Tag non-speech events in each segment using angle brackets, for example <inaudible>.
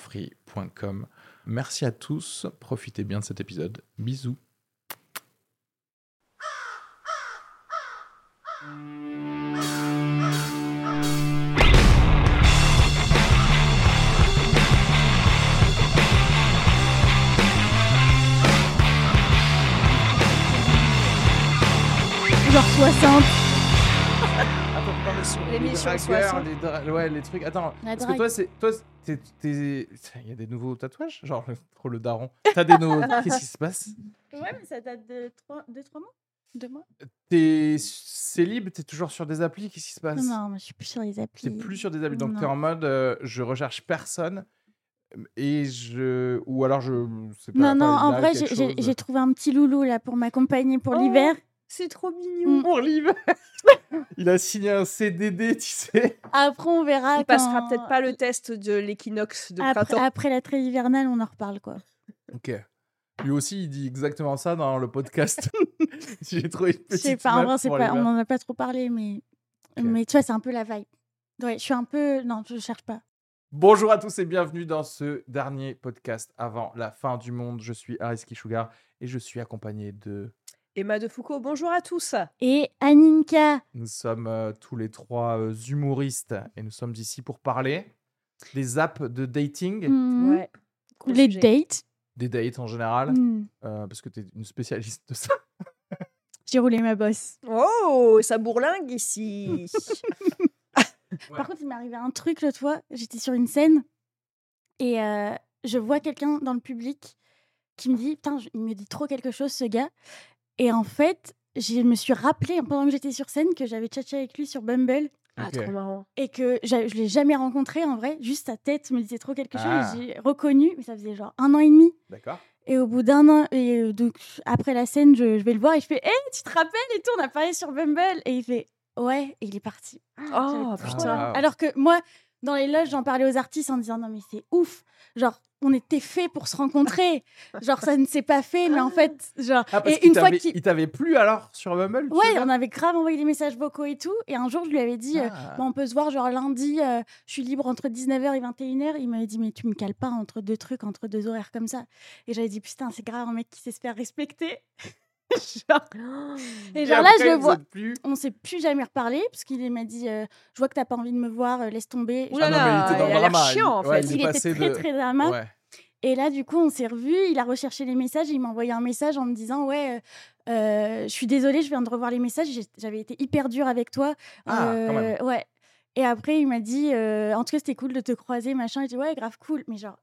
sugarfree.com. Merci à tous, profitez bien de cet épisode. Bisous. Genre 60. L'émission les 60. les dra- ouais, les trucs. Attends, La parce que toi, c'est toi, t'es- t'es- il y a des nouveaux tatouages, genre le- trop le daron. T'as des nouveaux. <laughs> Qu'est-ce qui se passe? Ouais, mais ça date de 2-3 mois 2 mois T'es célib, t'es toujours sur des applis. Qu'est-ce qui se passe? Non, moi je suis plus sur les applis. T'es plus sur des applis, donc t'es en mode euh, je recherche personne et je ou alors je sais pas. Non, non, en vrai, j'ai trouvé un petit loulou là pour m'accompagner pour Oh. l'hiver. C'est trop mignon. Mm. pour l'hiver. <laughs> il a signé un CDD, tu sais. Après, on verra. Il passera quand- peut-être pas le test de l'équinoxe de Après, printemps. après la trêve hivernale, on en reparle quoi. Ok. Lui aussi, il dit exactement ça dans le podcast. <laughs> J'ai trouvé une Je petite sais pas, en pas, on meufs. en a pas trop parlé, mais. Mais tu vois, c'est un peu la vibe. Ouais, je suis un peu. Non, je cherche pas. Bonjour à tous et bienvenue dans ce dernier podcast avant la fin du monde. Je suis Ariski Sugar et je suis accompagné de. Emma de Foucault, bonjour à tous. Et Aninka, Nous sommes euh, tous les trois euh, humoristes et nous sommes ici pour parler des apps de dating, hmm, Ouais. les sujet. dates. des dates en général, hmm, euh, parce que tu es une spécialiste de ça. <laughs> J'ai roulé ma bosse. Oh, ça bourlingue ici. <laughs> Par contre, il m'est arrivé un truc l'autre fois. J'étais sur une scène et euh, je vois quelqu'un dans le public qui me dit Putain, je- il me dit trop quelque chose, ce gars. Et en fait, je me suis rappelé pendant que j'étais sur scène que j'avais tchatché avec lui sur Bumble ah, trop marrant. et que je l'ai jamais rencontré en vrai. Juste sa tête me disait trop quelque chose. Ah. et J'ai reconnu, mais ça faisait genre un an et demi. D'accord Et au bout d'un an, et euh, donc après la scène, je, je vais le voir et je fais Hé, tu te rappelles et tout, on a parlé sur Bumble. Et il fait Ouais, et il est parti. Oh, putain. Alors que moi, dans les loges, j'en parlais aux artistes en disant non, mais c'est ouf. Genre, on était fait pour se rencontrer. <laughs> genre, ça ne s'est pas fait, mais en fait, genre. Ah, parce et une fois qu'il. il t'avait plu alors sur Bumble Ouais, on avait grave envoyé des messages vocaux et tout. Et un jour, je lui avais dit, euh, Ah. Bon, on peut se voir genre lundi, euh, je suis libre entre 19h et 21h. Il m'avait dit, mais tu me cales pas entre deux trucs, entre deux horaires comme ça. Et j'avais dit, putain, c'est grave un mec qui sait se faire respecter. <laughs> genre. Et Et genre là, après, je le vois. plus. On s'est plus jamais reparlé parce qu'il m'a dit euh, Je vois que t'as pas envie de me voir, euh, laisse tomber. Ouh là Ah non, là, mais il était dans il a chiant en ouais, fait. il était très de- très drama. Ouais. Et là, du coup, on s'est revus. Il a recherché les messages. Et il m'a envoyé un message en me disant Ouais, euh, je suis désolée, je viens de revoir les messages. J'avais été hyper dure avec toi. Ah, quand même. Euh, Ouais. Et après, il m'a dit euh, En tout cas, c'était cool de te croiser, machin. Et j'ai dit Ouais, grave cool. Mais genre,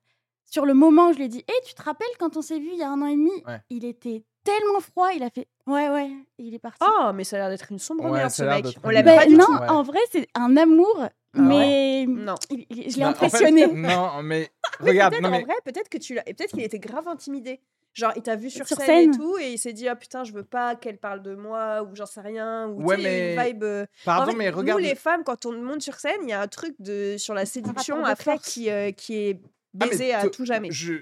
sur le moment où je lui ai dit Hé, tu te rappelles quand on s'est vu il y a un an et demi Ouais. Il était tellement froid. Il a fait Ouais, ouais. Il est parti. Oh, mais ça a l'air d'être une sombre Ouais, merde ce mec. On l'aime pas du non, tout. en vrai, c'est un amour. Ah mais Non. il- il- je l'ai Non, en fait, impressionné. <laughs> non, mais <laughs> Mais regarde, peut-être non, en mais vrai, peut-être que tu l'as. et Peut-être qu'il était grave intimidé. Genre, il t'a vu sur, Sur scène, scène. et tout, et il s'est dit, ah putain, je veux pas qu'elle parle de moi, ou j'en sais rien. Ou Ouais, tu sais, une mais- vibe. euh, pardon, en fait, mais regarde. Nous, les femmes, quand on monte sur scène, il y a un truc de, sur la séduction après qui, euh, qui est Ah, mais baisé à to- tout jamais. Je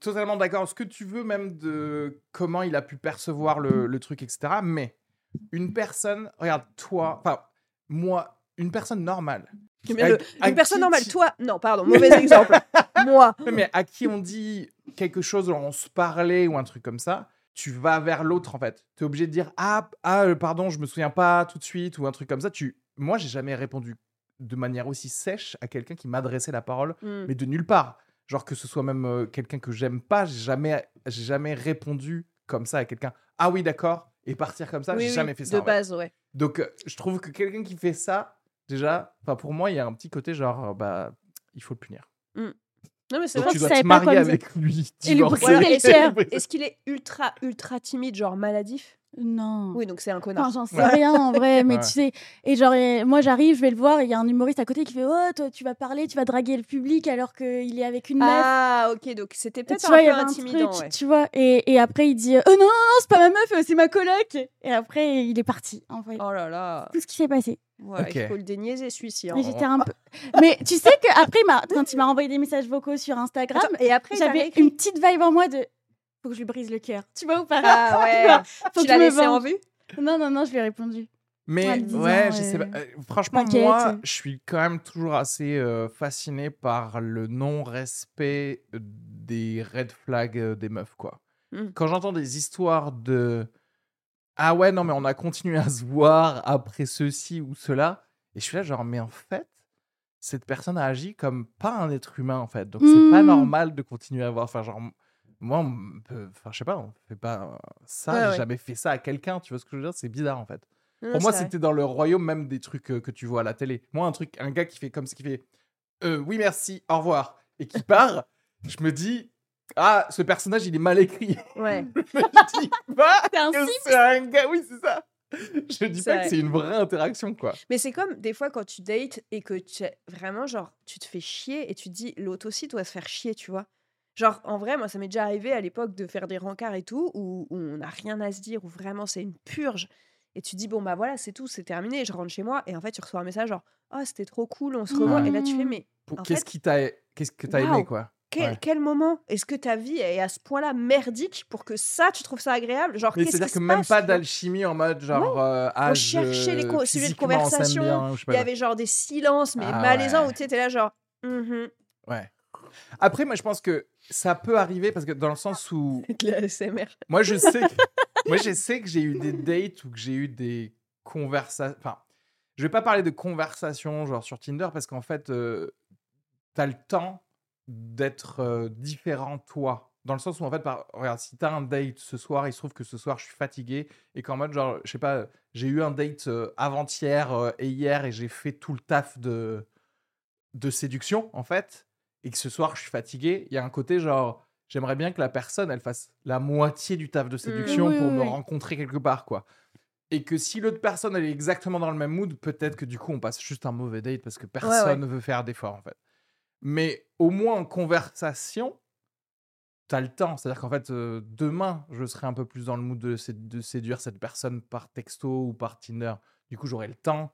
totalement d'accord. Ce que tu veux, même de comment il a pu percevoir le, le truc, etc. une personne, regarde, toi, enfin, moi, une personne normale. À- à Une personne normale, tu- toi, non, pardon, <laughs> mauvais exemple. moi. <laughs> Mais à qui on dit quelque chose, on se parlait ou un truc comme ça, tu vas vers l'autre en fait. Tu es obligé de dire ah, ah euh, pardon, je me souviens pas tout de suite ou un truc comme ça. Tu moi, j'ai jamais répondu de manière aussi sèche à quelqu'un qui m'adressait la parole, Hmm. mais de nulle part. Genre que ce soit même euh, quelqu'un que j'aime pas, j'ai jamais j'ai jamais répondu comme ça à quelqu'un. Ah oui, d'accord. Et partir comme ça, Oui, j'ai oui, jamais fait ça. De base, ouais. Donc, euh, je trouve que quelqu'un qui fait ça, déjà, enfin pour moi, il y a un petit côté genre, euh, bah, il faut le punir. Non, mais c'est vrai. tu je dois te marier avec lui. Et lui <laughs> cœur. Est-ce qu'il est ultra, ultra timide, genre maladif? Non. Oui, donc c'est un connard. Enfin, j'en sais Ouais. rien en vrai, mais Ouais. tu sais. Et genre, et moi j'arrive, je vais le voir, et il y a un humoriste à côté qui fait Oh, toi, tu vas parler, tu vas draguer le public alors qu'il est avec une meuf. ah, ok, donc c'était peut-être tu un vois, peu un intimidant. truc, ouais. tu vois. Et, et après, il dit Oh non, non, non, c'est pas ma meuf, euh, c'est ma coloc. Et après, il est parti, en fait. Oh là là. Tout ce qui s'est passé. Ouais, Ok. Il faut le déniaiser, celui-ci. hein. Et j'étais un peu. Mais tu sais qu'après, quand il m'a envoyé des messages vocaux sur Instagram, Attends, et après, j'avais une petite vibe en moi de Faut que je lui brise le cœur. Tu vois ou pas? Ah <laughs> ouais. Faut tu que l'as laissé en vue? Non, non, non, je lui ai répondu. Mais disant, ouais, je euh, sais pas. euh, franchement, moi, je suis quand même toujours assez euh, fasciné par le non-respect euh, des red flags euh, des meufs, quoi. Mm. Quand j'entends des histoires de ah ouais, non, mais on a continué à se voir après ceci ou cela, et je suis là, genre, mais en fait, cette personne a agi comme pas un être humain, en fait. Donc, c'est pas Mm. normal de continuer à voir. Enfin, genre, moi, on peut- enfin, je sais pas, on fait pas euh, ça, Ouais, j'ai ouais. jamais fait ça à quelqu'un, tu vois ce que je veux dire? C'est bizarre, en fait. Pour moi, c'était dans le royaume même des trucs euh, que tu vois à la télé. Moi, un truc, un gars qui fait comme ce qui fait euh, oui, merci, au revoir, et qui <laughs> part, je me dis ah, ce personnage, il est mal écrit. Ouais. <laughs> je dis pas C'est un que simp. c'est un gars, oui, c'est ça. Je dis pas vrai. que c'est une vraie interaction, quoi. Mais c'est comme des fois quand tu dates et que tu vraiment genre tu te fais chier et tu te dis l'autre aussi doit se faire chier, tu vois? Genre en vrai, moi ça m'est déjà arrivé à l'époque de faire des rencarts et tout où, où on n'a rien à se dire où vraiment c'est une purge et tu dis bon bah voilà, c'est tout, c'est terminé, je rentre chez moi et en fait tu reçois un message genre "Oh, c'était trop cool, on se revoit" et là tu fais Mm. mais Qu'est-ce fait- qui t'a, qu'est-ce que t'as aimé, quoi? Quel, Ouais. quel moment est-ce que ta vie est à ce point-là merdique pour que ça tu trouves ça agréable? Genre Mais qu'est-ce c'est-à-dire qui que se même passe, pas d'alchimie en mode genre euh, ah, On je- cherchait les co- sujets de conversation, bien, Il y avait genre des silences mais Ah malaisants ouais. où tu étais là genre Mhm. Ouais. Après, moi, je pense que ça peut arriver parce que dans le sens où <laughs> de ASMR. Moi, je sais que, <laughs> moi, je sais que j'ai eu des dates ou que j'ai eu des conversations. Enfin, je vais pas parler de conversations genre sur Tinder parce qu'en fait, euh, t'as le temps d'être euh, différent toi. Dans le sens où, en fait, par... regarde, si t'as un date ce soir, il se trouve que ce soir, je suis fatigué et qu'en mode, genre, je sais pas, j'ai eu un date euh, avant-hier euh, et hier et j'ai fait tout le taf de, de séduction, en fait, et que ce soir, je suis fatigué, il y a un côté genre, j'aimerais bien que la personne, elle fasse la moitié du taf de séduction Oui, pour oui, me oui. rencontrer quelque part, quoi. Et que si l'autre personne, elle est exactement dans le même mood, peut-être que du coup, on passe juste un mauvais date parce que personne ne veut faire d'effort, en fait. Mais au moins en conversation, t'as le temps. C'est-à-dire qu'en fait, euh, demain, je serai un peu plus dans le mood de, sé- de séduire cette personne par texto ou par Tinder. Du coup, j'aurai le temps.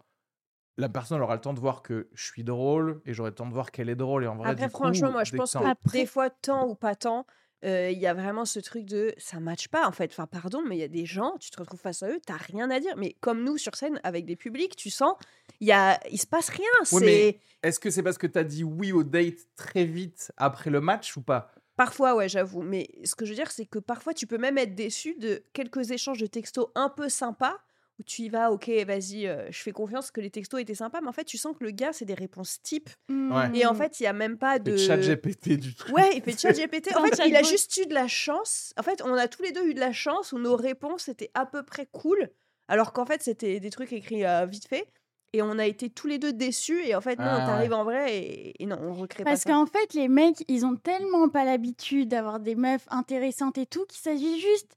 La personne aura le temps de voir que je suis drôle et j'aurai le temps de voir qu'elle est drôle. Et en vrai, Après, du coup, franchement, moi, je pense que Après- des fois, tant ou pas tant, euh, il y a vraiment ce truc de ça matche pas, en fait. Enfin, pardon, mais il y a des gens, tu te retrouves face à eux, t'as rien à dire. Mais comme nous, sur scène, avec des publics, tu sens, il y a... il se passe rien. Mais- Est-ce que c'est parce que t'as dit oui au date très vite après le match ou pas? Parfois, ouais, j'avoue. Mais ce que je veux dire, c'est que parfois, tu peux même être déçu de quelques échanges de textos un peu sympas où tu y vas, ok, vas-y, euh, je fais confiance que les textos étaient sympas, mais en fait, tu sens que le gars, c'est des réponses types. Ouais. Et en fait, il y a même pas de. Le chat GPT du truc. Ouais, il fait chat GPT. <laughs> En fait, il a juste eu de la chance. En fait, on a tous les deux eu de la chance où nos réponses étaient à peu près cool, alors qu'en fait, c'était des trucs écrits euh, vite fait. Et on a été tous les deux déçus. Et en fait, non, Ah, t'arrives en vrai et, et non, on recrée Parce pas ça. qu'en fait, les mecs, ils ont tellement pas l'habitude d'avoir des meufs intéressantes et tout qu'il s'agit juste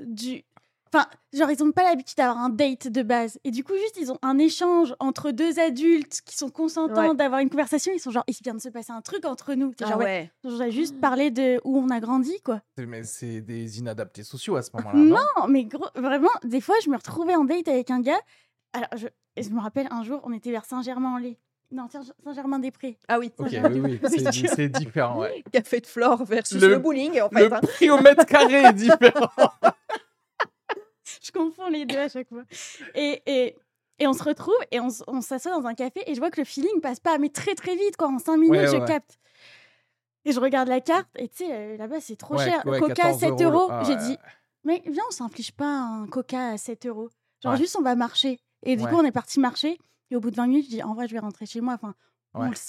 du. Enfin, genre, ils ont pas l'habitude d'avoir un date de base. Et du coup, juste, ils ont un échange entre deux adultes qui sont consentants Ouais. d'avoir une conversation. Ils sont genre, il vient de se passer un truc entre nous. Ah genre, ouais, ouais. J'aurais juste parlé de où on a grandi, quoi. Mais c'est des inadaptés sociaux à ce moment-là, non, Non, mais gros, vraiment, des fois, je me retrouvais en date avec un gars. Alors, je, je me rappelle, un jour, on était vers Saint-Germain-en-Laye. Non, Saint- Saint-Germain-des-Prés. Ah oui. Ok, oui, oui, <laughs> c'est différent, ouais. <laughs> Café de Flore versus Le- le, bowling, en fait. Le hein. prix au mètre carré est différent. <laughs> <laughs> Je confonds les deux à chaque fois. Et, et, et on se retrouve et on, on s'assoit dans un café et je vois que le feeling passe pas, mais très très vite, quoi. En cinq minutes, Ouais, je ouais. capte. Et je regarde la carte et tu sais, euh, là-bas, c'est trop cher. Coca, 14 7 euros, ah J'ai dit, mais viens, on s'inflige pas un Coca à 7 euros. Genre, juste, on va marcher. Et du coup, on est parti marcher. Et au bout de 20 minutes, je dis, en vrai, je vais rentrer chez moi. Enfin,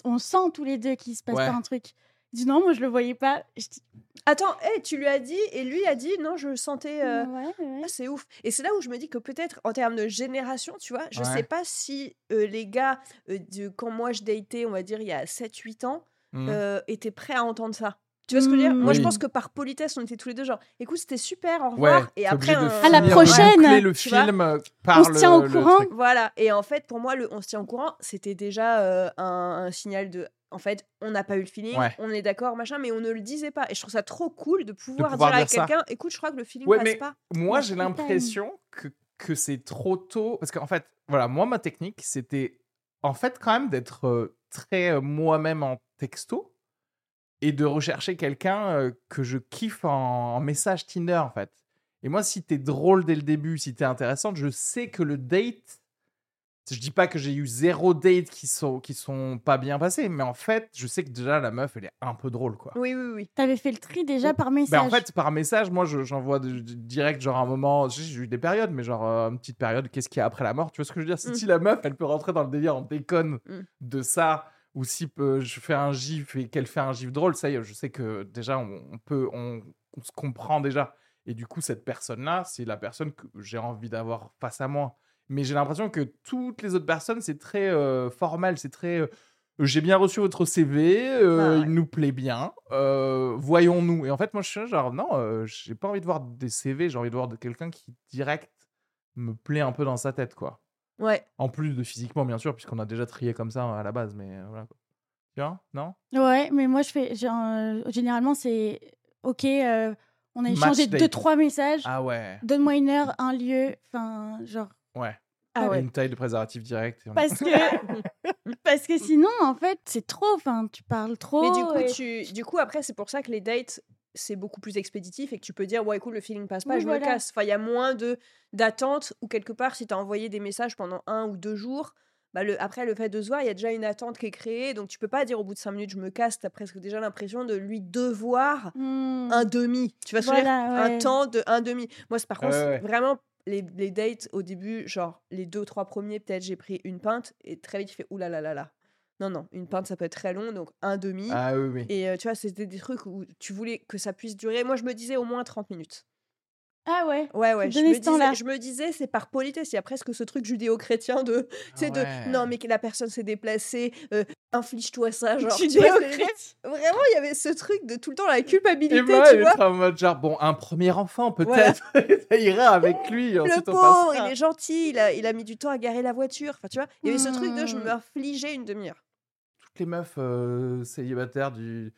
on, sent tous les deux qu'il se passe pas un truc. Il dit, non, moi, je le voyais pas. Je dis, Attends, hey, tu lui as dit et lui a dit non, je sentais. euh, ouais, ouais. Ah, c'est ouf. Et c'est là où je me dis que peut-être en termes de génération, tu vois, je Ouais. sais pas si euh, les gars, euh, de, quand moi je datais, on va dire il y a 7-8 ans, euh, étaient prêts à entendre ça. Tu vois ce que je veux dire? Mm. Moi, je pense que par politesse, on était tous les deux genre, écoute, c'était super, au revoir. Ouais, et après, on- À la prochaine, le tu film par On se tient au le- le courant. Voilà. Et en fait, pour moi, le on se tient au courant, c'était déjà euh, un, un signal de. En fait, on n'a pas eu le feeling, Ouais. on est d'accord, machin, mais on ne le disait pas. Et je trouve ça trop cool de pouvoir, pouvoir dire à dire quelqu'un, écoute, je crois que le feeling Ouais, passe mais pas. moi, j'ai l'impression que, que c'est trop tôt. Parce qu'en fait, voilà, moi, ma technique, c'était en fait quand même d'être euh, très euh, moi-même en texto et de rechercher quelqu'un euh, que je kiffe en, en message Tinder, en fait. Et moi, si t'es drôle dès le début, si t'es intéressante, je sais que le date. Je dis pas que j'ai eu zéro date qui sont, qui sont pas bien passés, mais en fait, je sais que déjà la meuf, elle est un peu drôle, quoi. Oui, oui, oui. T'avais fait le tri déjà par message. Ben en fait, par message, moi, je- j'envoie de- direct, genre, un moment. J'ai eu des périodes, mais genre, euh, une petite période, qu'est-ce qu'il y a après la mort Tu vois ce que je veux dire? Si Mm. si la meuf, elle peut rentrer dans le délire, on déconne Mm. de ça, ou si euh, je fais un gif et qu'elle fait un gif drôle, ça y est, je sais que déjà, on, on peut. On, on se comprend déjà. Et du coup, cette personne-là, c'est la personne que j'ai envie d'avoir face à moi. Mais j'ai l'impression que toutes les autres personnes, c'est très euh, formel, c'est très. euh, j'ai bien reçu votre CV, euh, Ah ouais. il nous plaît bien, voyons-nous. Et en fait, moi, je suis genre, non, j'ai pas envie de voir des CV, j'ai envie de voir de quelqu'un qui, direct, me plaît un peu dans sa tête, quoi. Ouais. En plus de physiquement, bien sûr, puisqu'on a déjà trié comme ça à la base, mais voilà. Quoi. Tu vois Non? Ouais, mais moi, je fais. genre, généralement, c'est OK, on a échangé deux, trois messages. Ah ouais, Donne-moi une heure, un lieu. Enfin, genre. Ouais. Ah ouais. Une taille de préservatif direct. et on- Parce que, <laughs> parce que sinon, en fait, c'est trop. Enfin, tu parles trop. Mais du coup, et- tu, du coup, après, c'est pour ça que les dates, c'est beaucoup plus expéditif et que tu peux dire, ouais, écoute, le feeling passe pas, Oui, je voilà. me casse. Enfin, il y a moins de d'attente ou quelque part, si tu as envoyé des messages pendant un ou deux jours, bah le, après le fait de se voir, il y a déjà une attente qui est créée. Donc, tu peux pas dire au bout de cinq minutes, je me casse. Tu as presque déjà l'impression de lui devoir un demi. Tu veux dire? Voilà, Un ouais. temps de un demi. Moi, c'est par contre, ouais. vraiment, les, les dates au début, genre les deux, trois premiers, peut-être j'ai pris une pinte et très vite, tu fais oulala là là là. Non, non, une pinte, ça peut être très long, donc un demi. Ah oui, oui. Et euh, tu vois, c'était des trucs où tu voulais que ça puisse durer. Moi, je me disais au moins 30 minutes. Ah ouais. Ouais, ouais. Je me, disais, je me disais, c'est par politesse. Il y a presque ce truc judéo-chrétien de. C'est de. ouais. Non, mais que la personne s'est déplacée, euh, inflige-toi ça. Genre, Judéo-chrétien. Vraiment, il y avait ce truc de tout le temps la culpabilité, Et moi, tu elle vois. est en mode genre, bon, un premier enfant, peut-être. <laughs> ça ira avec lui. <laughs> Le pauvre, il est gentil, il a, il a mis du temps à garer la voiture. Enfin, tu vois, il y avait ce truc de je me infligeais une demi-heure. toutes les meufs euh, célibataires du.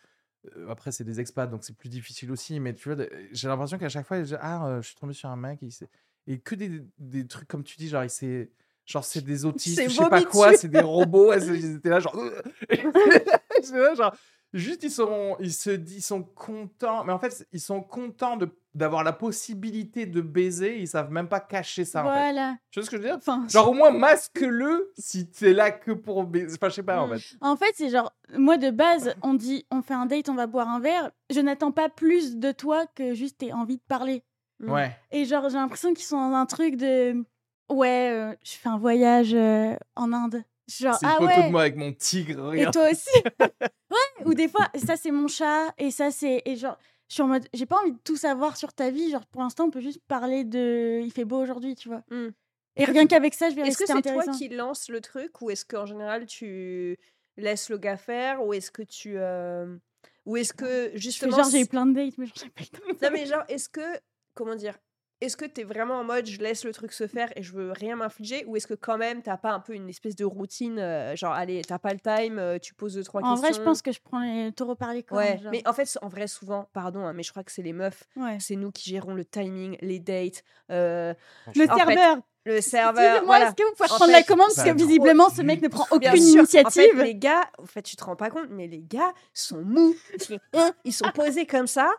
Après, c'est des expats, donc c'est plus difficile aussi. Mais tu vois, j'ai l'impression qu'à chaque fois, disent, ah, je suis tombé sur un mec. S'est- et que des, des trucs comme tu dis, genre, il s'est. Genre, c'est des autistes, je sais pas quoi, c'est des robots. étaient là, genre. <laughs> <laughs> <laughs> J'étais là, genre. Juste, ils sont, ils se ils sont contents. Mais en fait, ils sont contents de d'avoir la possibilité de baiser. Ils savent même pas cacher ça. En fait. Voilà. Tu vois ce que je veux dire? Enfin, Genre, au moins, masque-le si t'es là que pour baiser. Enfin, je sais pas, en Mm. fait. en fait, c'est genre, moi de base, on dit, on fait un date, on va boire un verre. Je n'attends pas plus de toi que juste t'aies envie de parler. Mm. Ouais. Et genre, j'ai l'impression qu'ils sont dans un truc de, ouais, euh, je fais un voyage euh, en Inde. Genre, C'est une ah photo ouais. de moi avec mon tigre. Et regarde. toi aussi. <laughs> ouais. Ou des fois, ça c'est mon chat et ça c'est et genre, je suis en mode, j'ai pas envie de tout savoir sur ta vie. Genre, pour l'instant, on peut juste parler de, il fait beau aujourd'hui, tu vois. Mm. Et rien qu'avec ça, je vais Est-ce que c'est toi qui lance le truc ou est-ce qu'en général tu laisses le gars faire ou est-ce que tu euh, ou est-ce que justement genre, j'ai eu plein de dates, mais genre, j'ai pas le temps. non mais genre est-ce que comment dire est-ce que t'es vraiment en mode je laisse le truc se faire et je veux rien m'infliger ou est-ce que quand même t'as pas un peu une espèce de routine euh, genre allez t'as pas le time euh, tu poses deux trois En questions vrai, je pense que je prends les taureaux par les cornes. ouais mais en fait en vrai souvent pardon hein, mais je crois que c'est les meufs Ouais. c'est nous qui gérons le timing les dates euh, Le En fait, serveur. le serveur Excusez-moi, voilà est-ce que vous pouvez En prendre fait, la commande parce que trop visiblement ce mec ne prend aucune sûr. initiative. En fait, les gars, en fait, tu te rends pas compte, mais les gars sont mous. Ils sont <laughs> posés comme ça.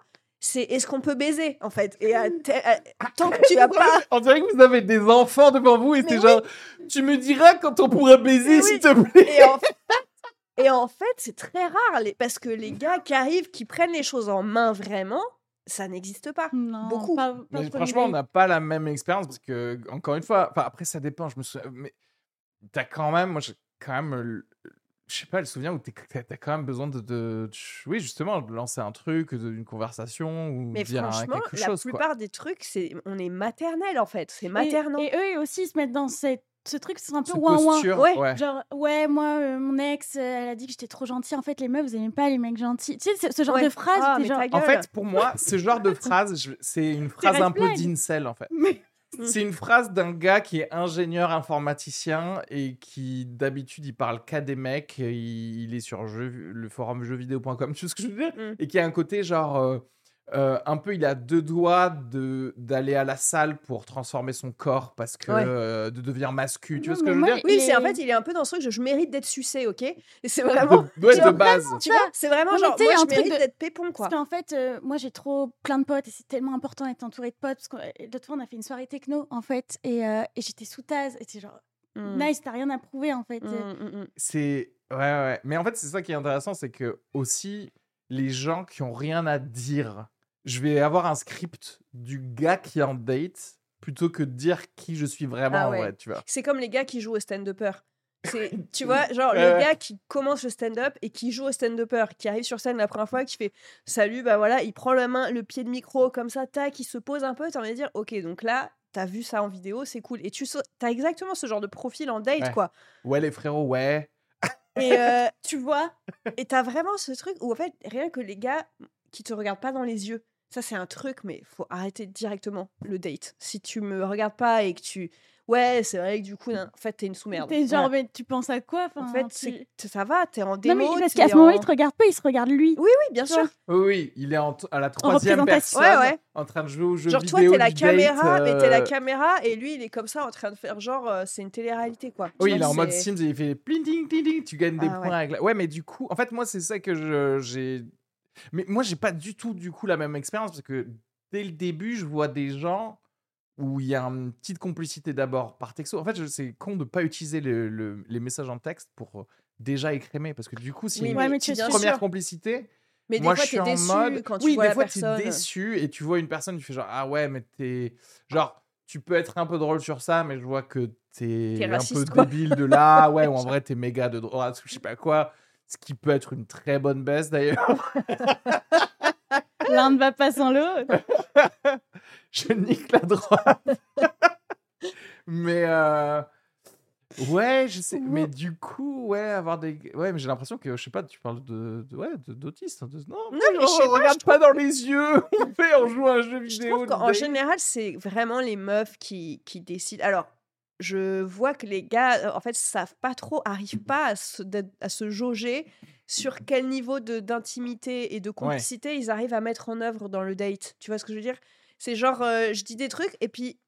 C'est est-ce qu'on peut baiser, en fait? Et à <laughs> te- à- tant que tu as pas. On dirait que vous avez des enfants devant vous et c'est oui. genre, tu me diras quand on pourra baiser, s'il oui. te plaît. Et en fait, et en fait c'est très rare les- parce que les gars qui arrivent, qui prennent les choses en main vraiment, ça n'existe pas. Non, Beaucoup. pas- pas Mais franchement, on n'a pas la même expérience parce que, encore une fois, après, ça dépend. Je me souviens, mais t'as quand même, moi, j'ai quand même, je sais pas, le souvenir où t'as quand même besoin de, de- oui, justement, de lancer un truc, d'une conversation ou Mais dire franchement, quelque la chose. quoi. plupart des trucs, c'est on est maternel en fait, c'est Et- maternant. Et, eux aussi ils se mettent dans cette ce truc, c'est un peu ouin ouin. Ouais, ouais. Genre, ouais, moi, euh, mon ex, euh, elle a dit que j'étais trop gentille. En fait, les meufs, vous aimez pas les mecs gentils. Tu sais, ce- ce genre Ouais. de phrase, mais genre. En fait, pour moi, ce genre de phrase, je- c'est une <laughs> phrase un peu d'incel, en fait. Mais- C'est une phrase d'un gars qui est ingénieur informaticien et qui d'habitude il parle qu'à des mecs. Il, il est sur jeu- le forum jeuxvideo.com, tu vois <laughs> ce que je veux dire Mm. Et qui a un côté genre euh, euh, un peu, il a deux doigts de d'aller à la salle pour transformer son corps parce que Ouais. euh, de devenir mascu. Tu Non, vois ce que mais je veux dire? Oui, c'est en fait, il est un peu dans ce truc, je, je mérite d'être sucé, ok? Et c'est vraiment. De, <laughs> ouais, de base. Tu vois, c'est vraiment genre, moi, je mérite de- d'être pépon, quoi. Parce qu'en fait, euh, moi, j'ai trop plein de potes et c'est tellement important d'être entouré de potes. Parce que l'autre fois, on a fait une soirée techno, en fait, et, euh, et j'étais sous Taz. Et c'est genre, Mm. nice, t'as rien à prouver, en fait. Mm, mm, mm. C'est ouais, ouais. Mais en fait, c'est ça qui est intéressant, c'est que aussi les gens qui ont rien à dire, je vais avoir un script du gars qui est en date plutôt que de dire qui je suis vraiment Ah en vrai, tu vois. C'est comme les gars qui jouent au stand-upper. <laughs> Tu vois, genre le gars qui commence le stand-up et qui joue au stand-upper, qui arrive sur scène la première fois, qui fait salut, bah voilà, il prend la main, le pied de micro comme ça, tac, il se pose un peu, t'as envie de dire, ok, donc là, t'as vu ça en vidéo, c'est cool. Et tu t'as exactement ce genre de profil en date, Ouais. quoi. Ouais, les frérots, ouais. Et euh, <laughs> tu vois, et t'as vraiment ce truc où en fait, rien que les gars qui te regardent pas dans les yeux, ça c'est un truc, mais faut arrêter directement le date. Si tu me regardes pas et que tu. Ouais, c'est vrai que du coup, en fait, t'es une sous-merde. T'es genre, Voilà. mais tu penses à quoi? En fait, tu- ça va, t'es en Non, démo. mais parce qu'à ce moment, en- il te regarde pas, il se regarde lui. Oui, oui, bien sûr. Oui, oui, il est en t- à la troisième représentation. personne, Ouais, ouais. en train de jouer au jeu Genre, toi, vidéo t'es la caméra, date, mais t'es la euh, caméra, et lui, il est comme ça en train de faire genre, euh, c'est une télé-réalité, quoi. Oui, il est en mode Sims et il fait pling ding ding ding, tu gagnes des Ah, points avec la... Ouais, mais du coup, en fait, moi, c'est ça que je- j'ai. Mais moi, j'ai pas du tout, du coup, la même expérience parce que dès le début, je vois des gens où il y a une petite complicité d'abord par texto. En fait, c'est con de pas utiliser le- le- les messages en texte pour euh, déjà écrémer parce que du coup, si Oui, une Ouais, première sûr. complicité, Mais des moi, fois, je suis en déçu mode. quand tu oui, vois des la fois, tu es déçu et tu vois une personne, tu fais genre, ah ouais, mais t'es. Genre, tu peux être un peu drôle sur ça, mais je vois que t'es un peu quoi. débile de là. <laughs> Ouais, ou en vrai, t'es méga de droite ou je sais pas quoi. Ce qui peut être une très bonne baisse d'ailleurs. <laughs> L'un ne va pas sans l'autre. <laughs> je nique la droite. <laughs> mais. euh, Ouais, je sais. Mais du coup, ouais, avoir des. Ouais, mais j'ai l'impression que, je sais pas, tu parles de. de- ouais, de- d'autistes. de- Non, mais sais pas, regarde pas dans les yeux. On fait, on joue à un jeu Je vidéo. date. général, c'est vraiment les meufs qui, qui décident. Alors, je vois que les gars, euh, en fait, savent pas trop, arrivent pas à se, à se jauger sur quel niveau d'intimité et de complicité ils arrivent à mettre en œuvre dans le date. Tu vois ce que je veux dire? C'est genre, euh, je dis des trucs et puis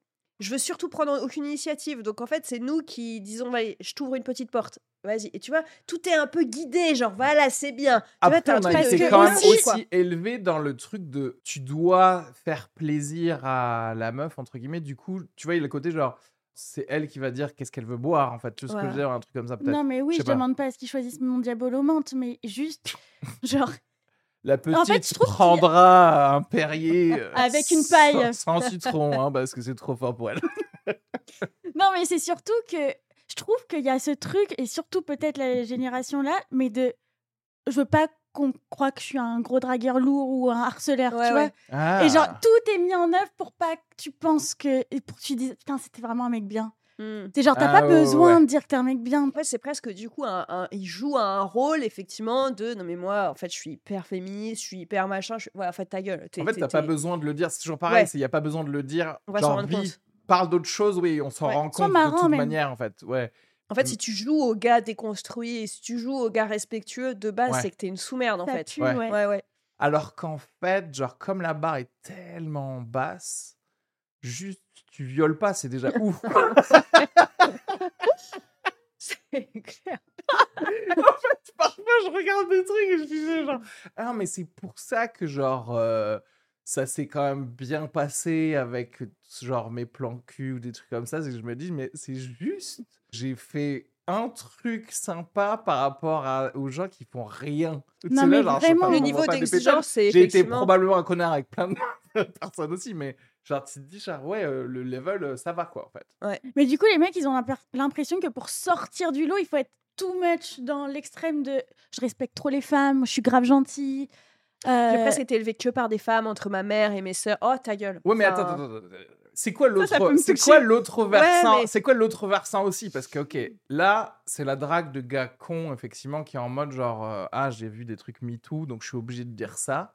je veux surtout prendre aucune initiative. Donc en fait, c'est nous qui disons, vas-y, je t'ouvre une petite porte. Vas-y. Et tu vois, tout est un peu guidé, genre, voilà, c'est bien. Tu vois, Après, de été que quand même aussi, aussi élevé dans le truc de tu dois faire plaisir à la meuf, entre guillemets. Du coup, tu vois, il y a le côté genre, c'est elle qui va dire qu'est-ce qu'elle veut boire, en fait. Tu vois ce que je veux dire, un truc comme ça, peut-être. Non, mais oui, Je je, demande pas à ce qu'ils choisissent mon diabolo menthe, mais juste, <laughs> genre, La petite En fait, je trouve qu'il- prendra un Perrier euh, <laughs> Avec une sans- paille. Sans, <laughs> citron, hein, parce que c'est trop fort pour elle. Non, mais c'est surtout que je trouve qu'il y a ce truc, et surtout peut-être la génération là, mais de. Je veux pas qu'on croit que je suis un gros dragueur lourd ou un harceleur, Ouais, tu ouais. Ah. vois. Et genre, tout est mis en œuvre pour pas que tu penses que. Et pour que tu dises, putain, c'était vraiment un mec bien. Hmm. C'est genre, t'as Ah, pas ouais, ouais, besoin ouais. de dire que t'es un mec bien. En fait, c'est presque du coup, un, un- il joue un rôle effectivement de non, mais moi, en fait, je suis hyper féministe, je suis hyper machin. Je... suis- Ouais, en fait, ta gueule. En fait, t'as pas besoin de le dire. C'est toujours pareil. Ouais. Il n'y a pas besoin de le dire. On va s'en genre, rendre vie, compte. parle d'autre chose, oui, on s'en Ouais. rend compte marrant, de toute même. manière, en fait. Ouais. En fait, Mm. si tu joues au gars déconstruit et si tu joues au gars respectueux, de base, Ouais. c'est que t'es une sous-merde en Ça fait. Ouais. ouais. Alors qu'en fait, genre, comme la barre est tellement basse, juste tu violes pas, c'est déjà ouf. <laughs> C'est clair. <laughs> Parfois, je regarde des trucs et je disais genre, ah, mais c'est pour ça que, genre, euh, ça s'est quand même bien passé avec, genre, mes plans cul ou des trucs comme ça. C'est que je me dis, mais c'est juste, j'ai fait un truc sympa par rapport à- aux gens qui font rien. Non, mais pas, vraiment. Le niveau d'exigence, c'est J'ai été probablement un connard avec plein de <laughs> personnes aussi, mais genre, tu te dis, genre, ouais, euh, le level, euh, ça va, quoi, en fait. Mais du coup, les mecs, ils ont l'impression que pour sortir du lot, il faut être too much dans l'extrême de je respecte trop les femmes, je suis grave gentille. J'ai Euh, presque été élevée que par des femmes entre ma mère et mes sœurs. Oh, ta gueule. Ouais, mais Enfin, attends, attends, attends, attends. C'est quoi l'autre C'est quoi l'autre versant mais- C'est quoi l'autre versant aussi? Parce que ok, là c'est la drague de gars cons effectivement qui est en mode genre euh, ah j'ai vu des trucs MeToo donc je suis obligé de dire ça.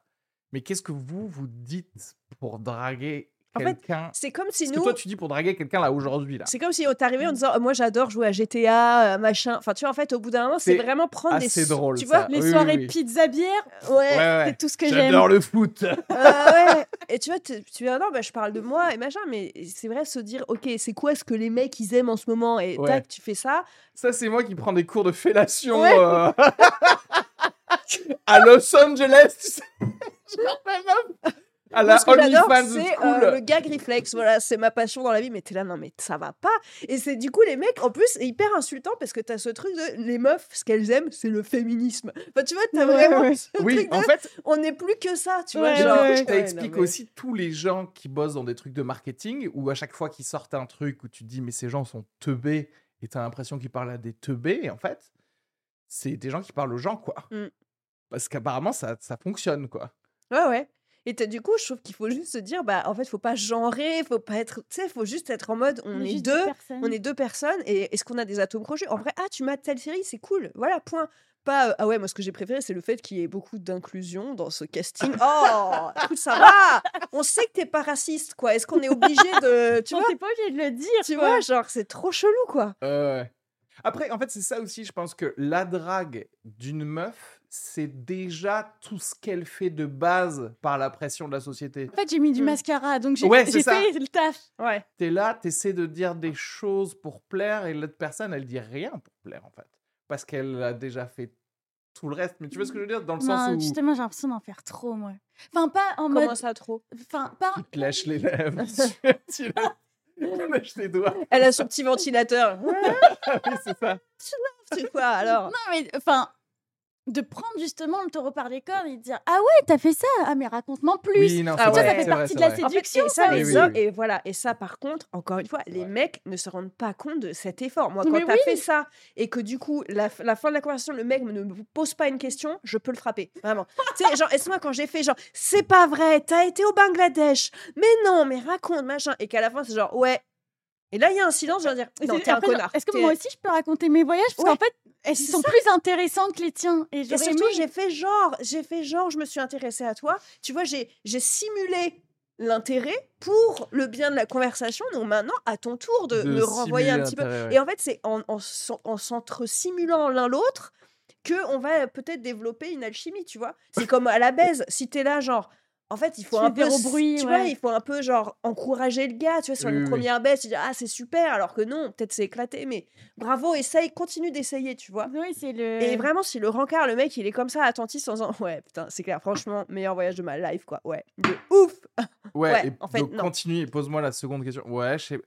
Mais qu'est-ce que vous vous dites pour draguer En fait, C'est comme si Qu'est-ce que nous. toi tu dis pour draguer quelqu'un là aujourd'hui là C'est comme si on t'arrivait en disant moi j'adore jouer à GTA euh, machin. Enfin tu vois en fait au bout d'un moment c'est vraiment prendre des assez s- drôle, Tu ça. vois Les Oui, soirées oui. pizza bière, Ouais. Ouais, ouais. c'est tout ce que j'aime. J'adore le foot. Euh, <laughs> ouais. Et tu vois tu, dis ah non bah, je parle de moi et machin mais c'est vrai se dire ok c'est quoi ce que les mecs ils aiment en ce moment et Ouais. tac tu fais ça. Ça c'est moi qui prends des cours de fellation Ouais. euh, <laughs> à Los Angeles. Tu sais. <laughs> Genre, la meuf, à la Moi, ce que j'adore, OnlyFans c'est euh, le gag reflex. Voilà, c'est ma passion dans la vie. Mais t'es là, non, mais ça va pas. Et c'est du coup, les mecs, en plus, c'est hyper insultant parce que t'as ce truc de les meufs, ce qu'elles aiment, c'est le féminisme. Enfin, tu vois, t'as Ouais, vraiment ouais. ce Oui, truc de, en fait, on n'est plus que ça, tu vois. Ouais, genre, ouais, je t'explique mais- aussi tous les gens qui bossent dans des trucs de marketing où à chaque fois qu'ils sortent un truc où tu te dis mais ces gens sont teubés et t'as l'impression qu'ils parlent à des teubés et en fait c'est des gens qui parlent aux gens quoi. Mm. Parce qu'apparemment ça, ça fonctionne quoi. Ouais, ouais. Et du coup, je trouve qu'il faut juste se dire, bah, en fait, faut pas genrer, faut pas être, tu sais, faut juste être en mode, on est deux, personnes. on est deux personnes, et est-ce qu'on a des atomes crochus? En vrai, ah, tu mates telle série, c'est cool, voilà, point. Pas, euh, ah ouais, moi, ce que j'ai préféré, c'est le fait qu'il y ait beaucoup d'inclusion dans ce casting. <laughs> Oh, écoute, ça va On sait que t'es pas raciste, quoi. Est-ce qu'on est obligé de. <laughs> Tu On vois, pas obligé de le dire. tu quoi. vois genre, c'est trop chelou, quoi. Euh, ouais. Après en fait c'est ça aussi je pense que la drague d'une meuf c'est déjà tout ce qu'elle fait de base par la pression de la société. En fait, j'ai mis du Mm. mascara, donc j'ai Ouais, fait le taf. Ouais. T'es là, t'essaies de dire des choses pour plaire et l'autre personne, elle dit rien pour plaire en fait. Parce qu'elle a déjà fait tout le reste. Mais tu vois ce que je veux dire? Dans le sens Non, où justement, j'ai l'impression d'en faire trop, moi. Enfin, pas en Comment mode. ça, trop? Enfin, pas. il te lèche les lèvres, <laughs> tu, lèches tes doigts. Elle a son petit ventilateur. <laughs> Oui, c'est ça. tu vois, alors? Non, mais enfin, de prendre justement le taureau par les cornes et de dire Ah ouais, t'as fait ça Ah, mais raconte-moi plus. Oui, non, Ah ouais. Ça fait partie vrai, de la. En fait, séduction, et ça, ça. les Oui, oui, hommes, oui. et voilà, et ça, par contre, encore une fois, les mecs ne se rendent pas compte de cet effort. Moi, quand t'as oui. fait ça et que du coup, la, la fin de la conversation, le mec ne me pose pas une question, je peux le frapper, vraiment. <laughs> tu sais, genre, et moi, quand j'ai fait genre, c'est pas vrai, t'as été au Bangladesh, mais non, mais raconte, machin, et qu'à la fin, c'est genre, ouais. Et là, il y a un silence, je vais dire, non, c'est- t'es un connard. Est-ce que moi aussi je peux raconter mes voyages? Parce Ouais. qu'en fait, elles sont ça. plus intéressantes que les tiens. Et surtout, j'ai fait genre, j'ai fait genre, je me suis intéressée à toi. Tu vois, j'ai simulé l'intérêt pour le bien de la conversation. Donc maintenant, à ton tour de, me renvoyer un petit peu. ouais. Et en fait, c'est en, en, s'en- en s'entre-simulant l'un l'autre que on va peut-être développer une alchimie, tu vois. C'est comme à la baise, si t'es là, genre, en fait, il faut Tu un peu, bruit, tu vois, il faut un peu genre encourager le gars, tu vois, sur Oui, une oui, première baisse, tu dis ah c'est super, alors que non, peut-être c'est éclaté, mais bravo, essaye, continue d'essayer, tu vois. Oui, c'est le. Et vraiment, si le rencard, le mec, il est comme ça, attentif, en disant Ouais, putain, c'est clair, franchement, meilleur voyage de ma life, quoi. Ouais, de ouf <laughs> Ouais, Ouais, et en fait, donc non. continue et pose-moi la seconde question. Ouais, je sais.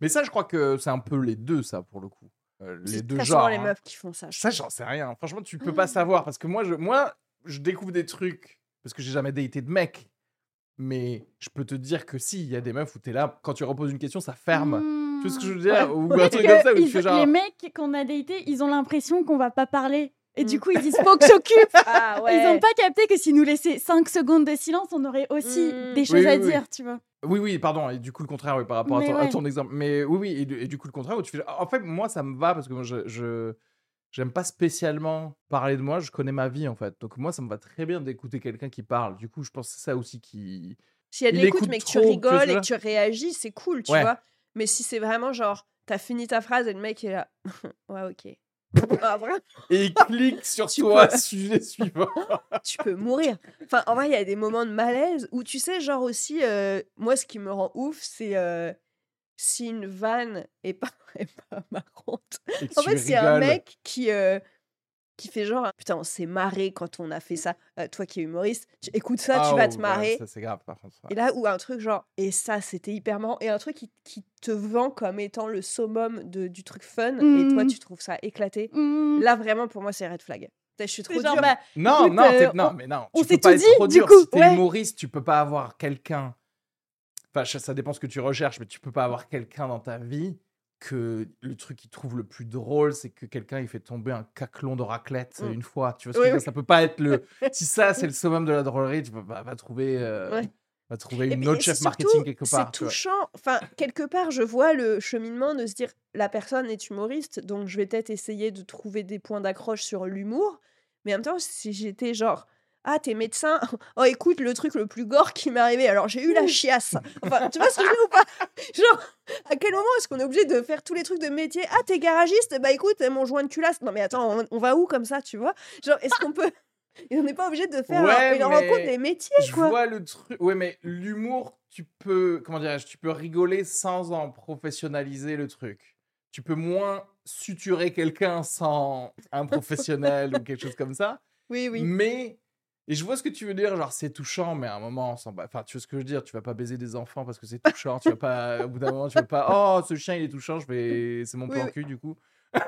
Mais ça, je crois que c'est un peu les deux, ça, pour le coup. Euh, les deux genres. les hein. meufs qui font ça. je Ça, j'en sais rien. Franchement, tu peux <laughs> pas savoir parce que moi, je, moi, je découvre des trucs parce que j'ai jamais daté de mec. Mais je peux te dire que si, il y a des meufs où t'es là, quand tu reposes une question, ça ferme. Mmh. Tu vois ce que je veux dire? Ou un truc comme ça où tu fais genre. Les mecs qu'on a datés, ils ont l'impression qu'on va pas parler. Et du Mm. coup, ils disent faut que j'occupe. <laughs> Ah ouais Ils ont pas capté que s'ils nous laissaient 5 secondes de silence, on aurait aussi Mm. des Oui, choses à oui, dire, tu vois. Oui, oui, pardon. Et du coup, le contraire, oui, par rapport à ton, à ouais. ton exemple. Mais oui, oui. Et du, et du coup, le contraire où tu fais. En fait, moi, ça me va parce que moi, je. je... J'aime pas spécialement parler de moi, je connais ma vie en fait. Donc moi, ça me va très bien d'écouter quelqu'un qui parle. Du coup, je pense que c'est ça aussi qui, S'il y a de l'écoute, écoute mais que tu que rigoles et que tu réagis, c'est cool, tu Ouais. vois. Mais si c'est vraiment genre, t'as fini ta phrase et le mec est là. <laughs> ouais, ok. Ah, Et il clique <laughs> sur toi, peux- sujet suivant. <laughs> tu peux mourir. Enfin, en vrai, il y a des moments de malaise où tu sais, genre aussi, euh, moi, ce qui me rend ouf, c'est euh, si une vanne est pas, <laughs> est pas marrante. En fait, c'est un mec qui, euh, qui fait genre Putain, on s'est marré quand on a fait ça. Euh, toi qui es humoriste, tu écoutes ça, Ah, tu vas oh, te ouais, marrer. ça, c'est grave, par contre. ouais. Et là, ou un truc genre, et ça, c'était hyper marrant. Et un truc qui, qui te vend comme étant le summum de, du truc fun, et toi, Mm. tu trouves ça éclaté. Mm. Là, vraiment, pour moi, c'est red flag. Je suis trop C'est genre, dure. bah, Non, Écoute, non, euh, non, on- mais non. on tu s'est peux pas tout être dit, trop du dur. coup, Si t'es ouais. humoriste, tu peux pas avoir quelqu'un. Enfin, ça dépend ce que tu recherches, mais tu peux pas avoir quelqu'un dans ta vie que le truc qu'il trouve le plus drôle, c'est que quelqu'un il fait tomber un caclon de raclette Mm. une fois. Tu vois ce que Oui, dire? oui. Ça peut pas être le. <laughs> si ça c'est le summum de la drôlerie, tu peux pas, pas trouver. euh, Ouais. va trouver Et une puis- autre chef marketing quelque part. C'est touchant. Enfin, quelque part, je vois le cheminement de se dire la personne est humoriste, donc je vais peut-être essayer de trouver des points d'accroche sur l'humour. Mais en même temps, si j'étais genre. Ah, t'es médecin? <laughs> Oh, écoute, le truc le plus gore qui m'est arrivé. Alors, j'ai eu la chiasse. Enfin, tu vois ce que je veux dire ou pas? <laughs> Genre, à quel moment est-ce qu'on est obligé de faire tous les trucs de métier? Ah, t'es garagiste? Bah écoute, mon joint de culasse. Non, mais attends, on, on va où comme ça, tu vois? Genre, est-ce qu'on peut. <laughs> Et on n'est pas obligé de faire Ouais, une rencontre des métiers, Je quoi. vois le truc. Ouais, mais l'humour, tu peux, comment dirais-je, tu peux rigoler sans en professionnaliser le truc. Tu peux moins suturer quelqu'un sans un professionnel ou quelque chose comme ça. Oui, oui. Mais et je vois ce que tu veux dire, genre c'est touchant, mais à un moment, on s'en bat. Enfin, tu vois ce que je veux dire, tu vas pas baiser des enfants parce que c'est touchant. tu vas pas, <laughs> au bout d'un moment, tu vas pas. Oh, ce chien il est touchant, je vais, c'est mon Oui, plan oui. cul du coup.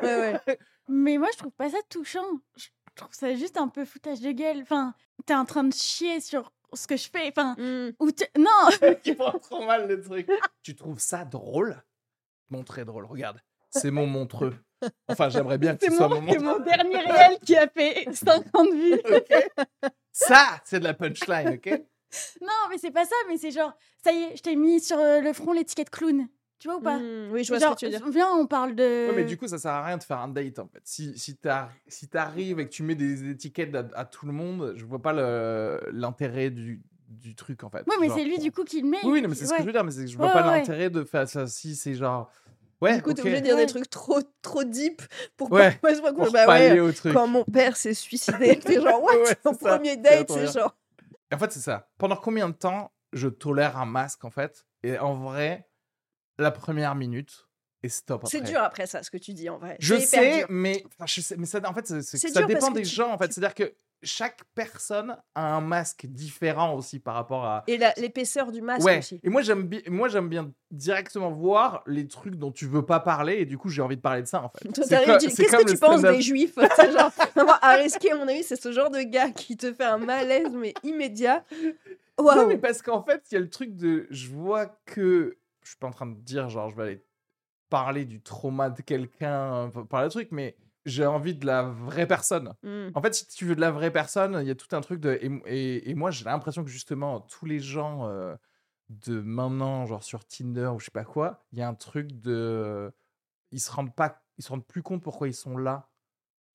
Ouais, ouais. <laughs> Mais moi, je trouve pas ça touchant. Je trouve ça juste un peu foutage de gueule. Enfin, t'es en train de chier sur ce que je fais. Enfin, Mm. ou t'es- non, <laughs> tu prends trop mal le truc. tu trouves ça drôle? Mon très drôle, regarde. C'est mon montreux. Enfin, j'aimerais bien que ce soit mon, mon c'est mon dernier réel qui a fait 50 vues. Ok Ça, c'est de la punchline, ok? Non, mais c'est pas ça, mais c'est genre, ça y est, je t'ai mis sur euh, le front l'étiquette clown. Tu vois ou pas? Mm, Oui, je vois Genre, ce que tu veux dire. Viens, on parle de. Ouais, mais du coup, ça sert à rien de faire un date en fait. Si, si t'ar- si t'arrives et que tu mets des étiquettes à, à tout le monde, je vois pas l'intérêt du, du truc en fait. Ouais, mais c'est lui du coup qui le met. Oui, oui, non, mais c'est ce que je veux dire, mais que je vois Ouais, pas ouais. l'intérêt de faire ça si c'est genre. Ouais, Du coup, t'es obligé de dire Ouais. des trucs trop, trop deep pour Ouais, pas se Pour bah ouais, au truc. quand mon père s'est suicidé, <laughs> t'es genre, what? Ouais, ça. premier C'est date, c'est genre. En fait, c'est ça. Pendant combien de temps je tolère un masque, en fait? Et en vrai, la première minute, et stop après. C'est dur après ça, ce que tu dis en vrai. Je sais, dur. mais, enfin, je sais, mais ça, en fait, ça dépend des tu- gens, en fait. tu- C'est-à-dire que chaque personne a un masque différent aussi par rapport à. Et l'épaisseur du masque ouais. aussi. Et moi, j'aime bien, moi, directement voir les trucs dont tu veux pas parler, et du coup, j'ai envie de parler de ça, en fait. Qu'est-ce que tu penses des juifs C'est genre, <laughs> vraiment, Areski, à mon avis, c'est ce genre de gars qui te fait un malaise, mais immédiat. Non, Waouh mais parce qu'en fait, il y a le truc de. Je vois que. Je suis pas en train de dire, genre, je vais aller parler du trauma de quelqu'un euh, par le truc, mais j'ai envie de la vraie personne. Mm. En fait, si tu veux de la vraie personne, il y a tout un truc de. Et, et- et moi, j'ai l'impression que justement, tous les gens euh, de maintenant, genre sur Tinder ou je sais pas quoi, il y a un truc de. Ils se rendent pas. Ils se rendent plus compte pourquoi ils sont là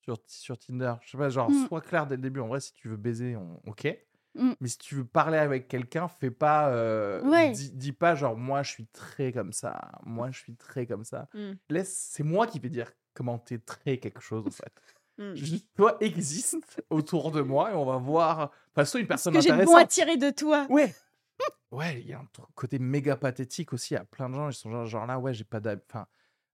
sur, sur Tinder. Je sais pas, genre, Mm. sois clair dès le début. En vrai, si tu veux baiser, on... ok. Mm. Mais si tu veux parler avec quelqu'un, fais pas. euh, Ouais. dis, dis pas genre, moi, je suis très comme ça. Moi, je suis très comme ça. Laisse. C'est moi qui vais dire comment t'es très quelque chose, en fait. Mm. Juste, toi, existe autour de moi et on va voir. Enfin, soit une personne que j'ai de bon à intéressante. tirer de toi. Ouais. Ouais, il y a un côté méga pathétique aussi. Il y a plein de gens, ils sont genre, genre là, ouais, j'ai pas d'amis. Enfin,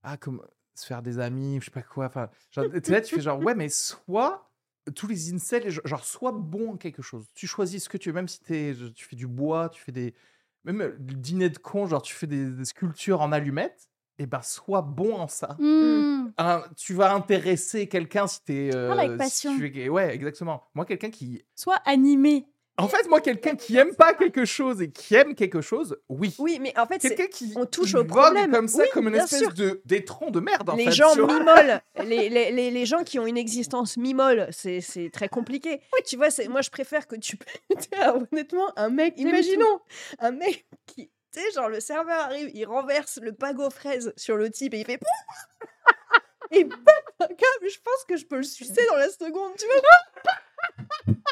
ah, comme se faire des amis, je sais pas quoi. Enfin, genre, là, tu fais genre, ouais, mais soit tous les incels, genre, sois bon en quelque chose. Tu choisis ce que tu veux, même si t'es, tu fais du bois, tu fais des. Même euh, le dîner de con, genre, tu fais des, des sculptures en allumettes, et ben, sois bon en ça. Mm. Un- tu vas intéresser quelqu'un si t'es. euh, avec si passion. tu es- ouais, exactement. Moi, quelqu'un qui. Sois animé. En fait, moi, quelqu'un qui aime pas quelque chose et qui aime quelque chose, oui. Oui, mais en fait, c'est- Quelqu'un qui on touche qui au problème. comme ça, Oui, comme une espèce sûr. de d'étron de merde. En les fait, gens mimoles, <laughs> les, les, les, les gens qui ont une existence mimole, c'est très compliqué. Tu vois, c'est- moi je préfère que tu. <laughs> Honnêtement, un mec, imaginons, un mec qui. Tu sais, genre le serveur arrive, il renverse le pago fraise sur le type et il fait. <laughs> Et bam, mais je pense que je peux le sucer dans la seconde, tu vois. <laughs>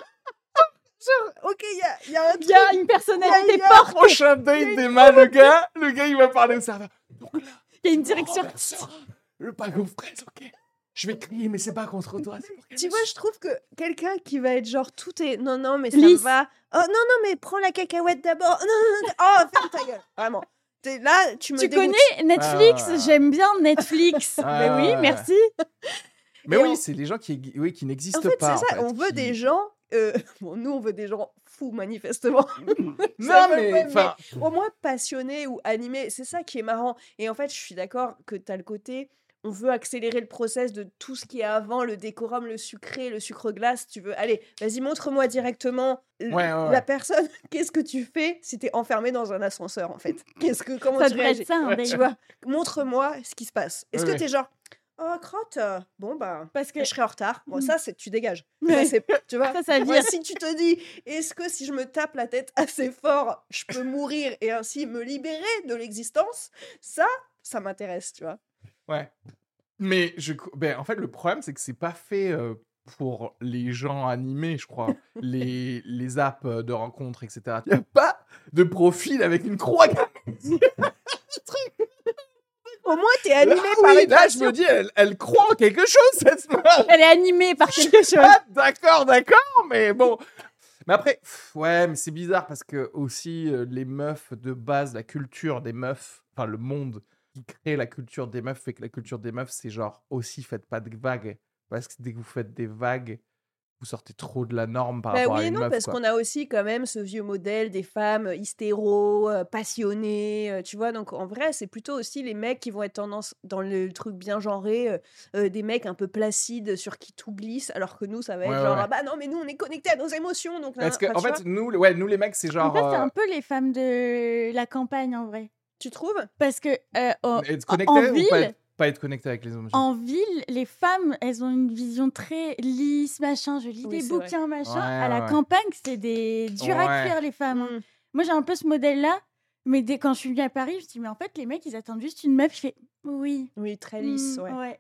Genre, ok, il y a, y a un Il y a une truc, personnalité forte. Prochain date d'Emma, le gars, le gars, il va parler au serveur. Donc là, Il y a une direction. le pago fraise, ok. Je vais crier, mais c'est pas contre toi, pour Tu me vois, je trouve que quelqu'un qui va être genre tout est non non mais ça Lisse. va. Oh non non mais prends la cacahuète d'abord. Non, non, non, oh ferme ta gueule. Vraiment. T'es là, tu me Tu dégoûtes. connais Netflix Ah. J'aime bien Netflix. <laughs> Ah, Mais oui, merci. Mais Et oui, on- c'est les gens qui, oui, qui n'existent En fait, pas. c'est ça, en fait, on veut qui- des gens euh, <laughs> bon, nous on veut des gens fous manifestement. <laughs> Non, mais enfin, Au moins passionnés ou animés, c'est ça qui est marrant. Et en fait, je suis d'accord que tu as le côté on veut accélérer le process de tout ce qui est avant, le décorum, le sucré, le sucre glace. Tu veux, allez, vas-y, montre-moi directement l- Ouais, ouais, ouais. la personne. <laughs> Qu'est-ce que tu fais si t'es enfermé dans un ascenseur, en fait? Qu'est-ce que, comment Ça tu devrait réagis? être ça. Tu vois, <laughs> montre-moi ce qui se passe. Est-ce Ouais, que t'es genre, Oh, crotte euh, Bon, bah, Parce que je serai en retard. Bon, ça, c'est tu dégages. <laughs> Ouais. tu vois ça, ça si tu te dis, est-ce que si je me tape la tête assez fort, je peux mourir et ainsi me libérer de l'existence? Ça, ça m'intéresse, tu vois. Ouais. Mais je, ben, en fait, le problème, c'est que c'est pas fait euh, pour les gens animés, je crois. les, les apps de rencontres, etc. Il n'y a pas de profil avec une croix. <laughs> Au moins, t'es animé Là, par oui, une là, je me dis, elle, elle croit en quelque chose, cette meuf. Elle est animée par quelque chose. Ah, d'accord, d'accord, mais bon. Mais après, pff, ouais, mais c'est bizarre parce que aussi euh, les meufs de base, la culture des meufs, enfin le monde qui crée la culture des meufs fait que la culture des meufs, c'est genre aussi faites pas de vagues. Parce que dès que vous faites des vagues, vous sortez trop de la norme par Bah rapport oui à et une non, meuf. parce qu'on a aussi quand même ce vieux modèle des femmes hystéro, euh, passionnées, euh, tu vois? Donc en vrai, c'est plutôt aussi les mecs qui vont être tendance dans le truc bien genré, euh, des mecs un peu placides sur qui tout glisse, alors que nous, ça va être Ouais, genre, ouais. ah bah non, mais nous, on est connectés à nos émotions. Donc, Parce nan- que, en fait, nous, ouais, nous les mecs, c'est En genre. fait, c'est un peu les femmes de la campagne en vrai. Tu trouves? Parce que euh, être en- connecté en ou pas ville- être, pas être connecté avec les émotions. en ville, les femmes, elles ont une vision très lisse, machin. Je lis Oui, des vrai. bouquins, machin. Ouais, à la ouais. campagne, c'est des durs à cuire, les femmes. Mm. Moi, j'ai un peu ce modèle-là. Mais dès quand je suis venue à Paris, je me suis dit, mais en fait, les mecs, ils attendent juste une meuf qui fait oui. Oui, très lisse, mm, ouais.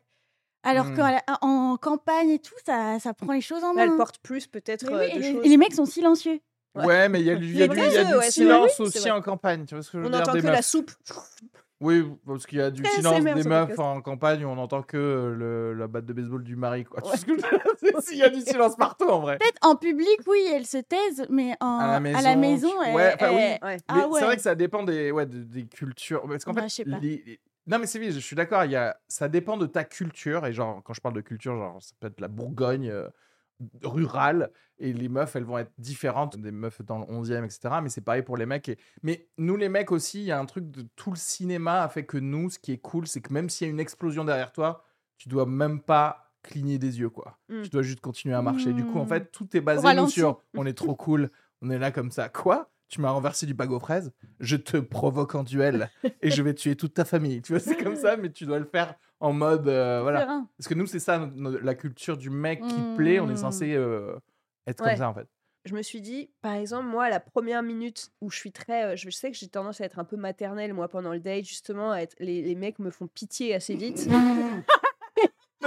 Alors Mm. qu'en en campagne et tout, ça, ça prend les choses en main. Elle porte plus peut-être euh, oui, de et, les, choses. et les mecs sont silencieux. Ouais. Mais il y a, du- il y a Les du, vrais il y a œufs, du ouais, c'est silence aussi vrai. en campagne. Tu vois ce que je veux On dire entend des que la soupe. Oui, parce qu'il y a du silence des meufs en campagne on entend que euh, le, la batte de baseball du mari. Quoi. Tu Ouais. <laughs> Il y a du silence partout en vrai. Peut-être en public, oui, elles se taisent, mais en, À la maison, à la maison ouais, oui. Ouais. Ah c'est vrai que ça dépend des, cultures. Parce qu'en Bah, fait, les- les- non, mais c'est vrai, je suis d'accord. A... Ça dépend de ta culture. Et genre, quand je parle de culture, genre, ça peut être la Bourgogne euh, rurale. Et les meufs, elles vont être différentes des meufs dans le 11e, etc. Mais c'est pareil pour les mecs. Et... Mais nous, les mecs aussi, il y a un truc de tout le cinéma a fait que nous, ce qui est cool, c'est que même s'il y a une explosion derrière toi, tu dois même pas cligner des yeux, quoi. Mm. Tu dois juste continuer à marcher. Du coup, en Mm. fait, tout est basé nous, sur on est trop cool, on est là comme ça. Quoi? Tu m'as renversé du bag aux fraises, je te provoque en duel <laughs> et je vais tuer toute ta famille. Tu vois, c'est comme ça, mais tu dois le faire en mode. euh, voilà. Serein. Parce que nous, c'est ça, la culture du mec qui plaît, on est censé euh, être Ouais. comme ça, en fait. je me suis dit, par exemple, moi, la première minute où je suis très. euh, je sais que j'ai tendance à être un peu maternelle, moi, pendant le date, justement, à être, les, les mecs me font pitié assez vite. <laughs>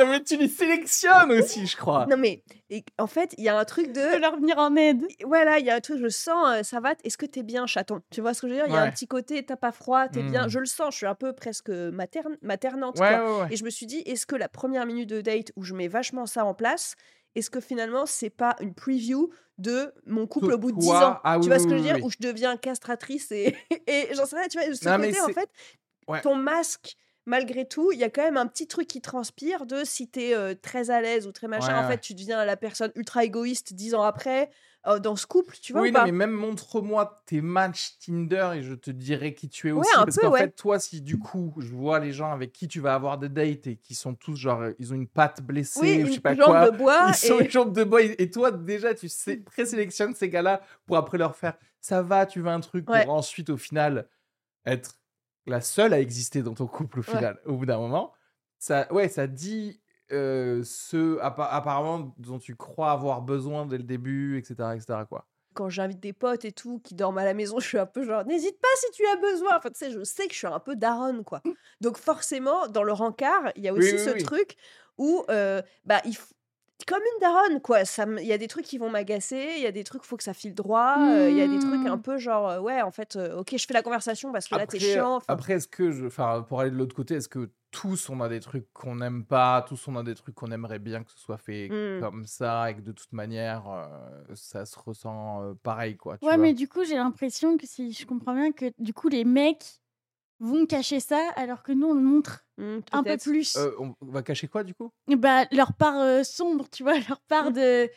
Non, mais tu les sélectionnes aussi, je crois. non, mais et, en fait, il y a un truc De de. <laughs> leur venir en aide. Voilà, il y a un truc, je sens, euh, ça va, est-ce que t'es bien, chaton? Tu vois ce que je veux dire? Il y a un petit côté, t'as pas froid, t'es bien. Mm. Je le sens, je suis un peu presque materne, maternante. Ouais, quoi. ouais, ouais. Et je me suis dit, est-ce que la première minute de date où je mets vachement ça en place, est-ce que finalement c'est pas une preview de mon couple De au bout de 10 toi ans? Ah Tu oui, vois oui, ce que je oui, veux dire? oui. Où je deviens castratrice et, <laughs> et j'en sais rien, tu vois, ce Non, côté en fait, Ouais. ton masque, malgré tout, il y a quand même un petit truc qui transpire de si t'es euh, très à l'aise ou très machin, Ouais, en ouais. fait tu deviens la personne ultra égoïste 10 ans après euh, dans ce couple, tu vois oui, ou non, pas? mais même montre-moi tes matchs Tinder et je te dirai qui tu es Ouais, aussi. un parce qu'en fait, toi, si du coup, je vois les gens avec qui tu vas avoir des dates et qui sont tous genre, euh, ils ont une patte blessée Oui, ou je sais une pas jambe quoi. de bois Ils sont et... une jambe de bois et toi, déjà, tu sais, présélectionnes ces gars-là pour après leur faire ça va, tu veux un truc? pour ensuite, au final, être la seule à exister dans ton couple au Ouais. final, au bout d'un moment. Ça, ouais, ça dit euh, ce appa- apparemment dont tu crois avoir besoin dès le début, etc., etc. Quoi. quand j'invite des potes et tout qui dorment à la maison, <laughs> je suis un peu genre n'hésite pas si tu as besoin. Enfin, tu sais, je sais que je suis un peu daronne, quoi. <laughs> Donc, forcément, dans le rencard, il y a aussi Oui, oui, ce oui. truc où, euh, bah, il comme une daronne, quoi. Il y a des trucs qui vont m'agacer, il y a des trucs, faut que ça file droit, euh, il y a des trucs un Mm. peu genre, euh, ouais, en fait, euh, ok, je fais la conversation parce que là, t'es chiant. après est-ce que, je, enfin, pour aller de l'autre côté, est-ce que tous on a des trucs qu'on n'aime pas, tous on a des trucs qu'on aimerait bien que ce soit fait Mm. comme ça et que de toute manière euh, ça se ressent euh, pareil quoi. Tu Ouais, vois? mais du coup, j'ai l'impression que si je comprends bien, que du coup, les mecs vont cacher ça alors que nous, on le montre mm, un peu plus. Euh, on va cacher quoi du coup? Bah, leur part euh, sombre, tu vois, <laughs> leur part de.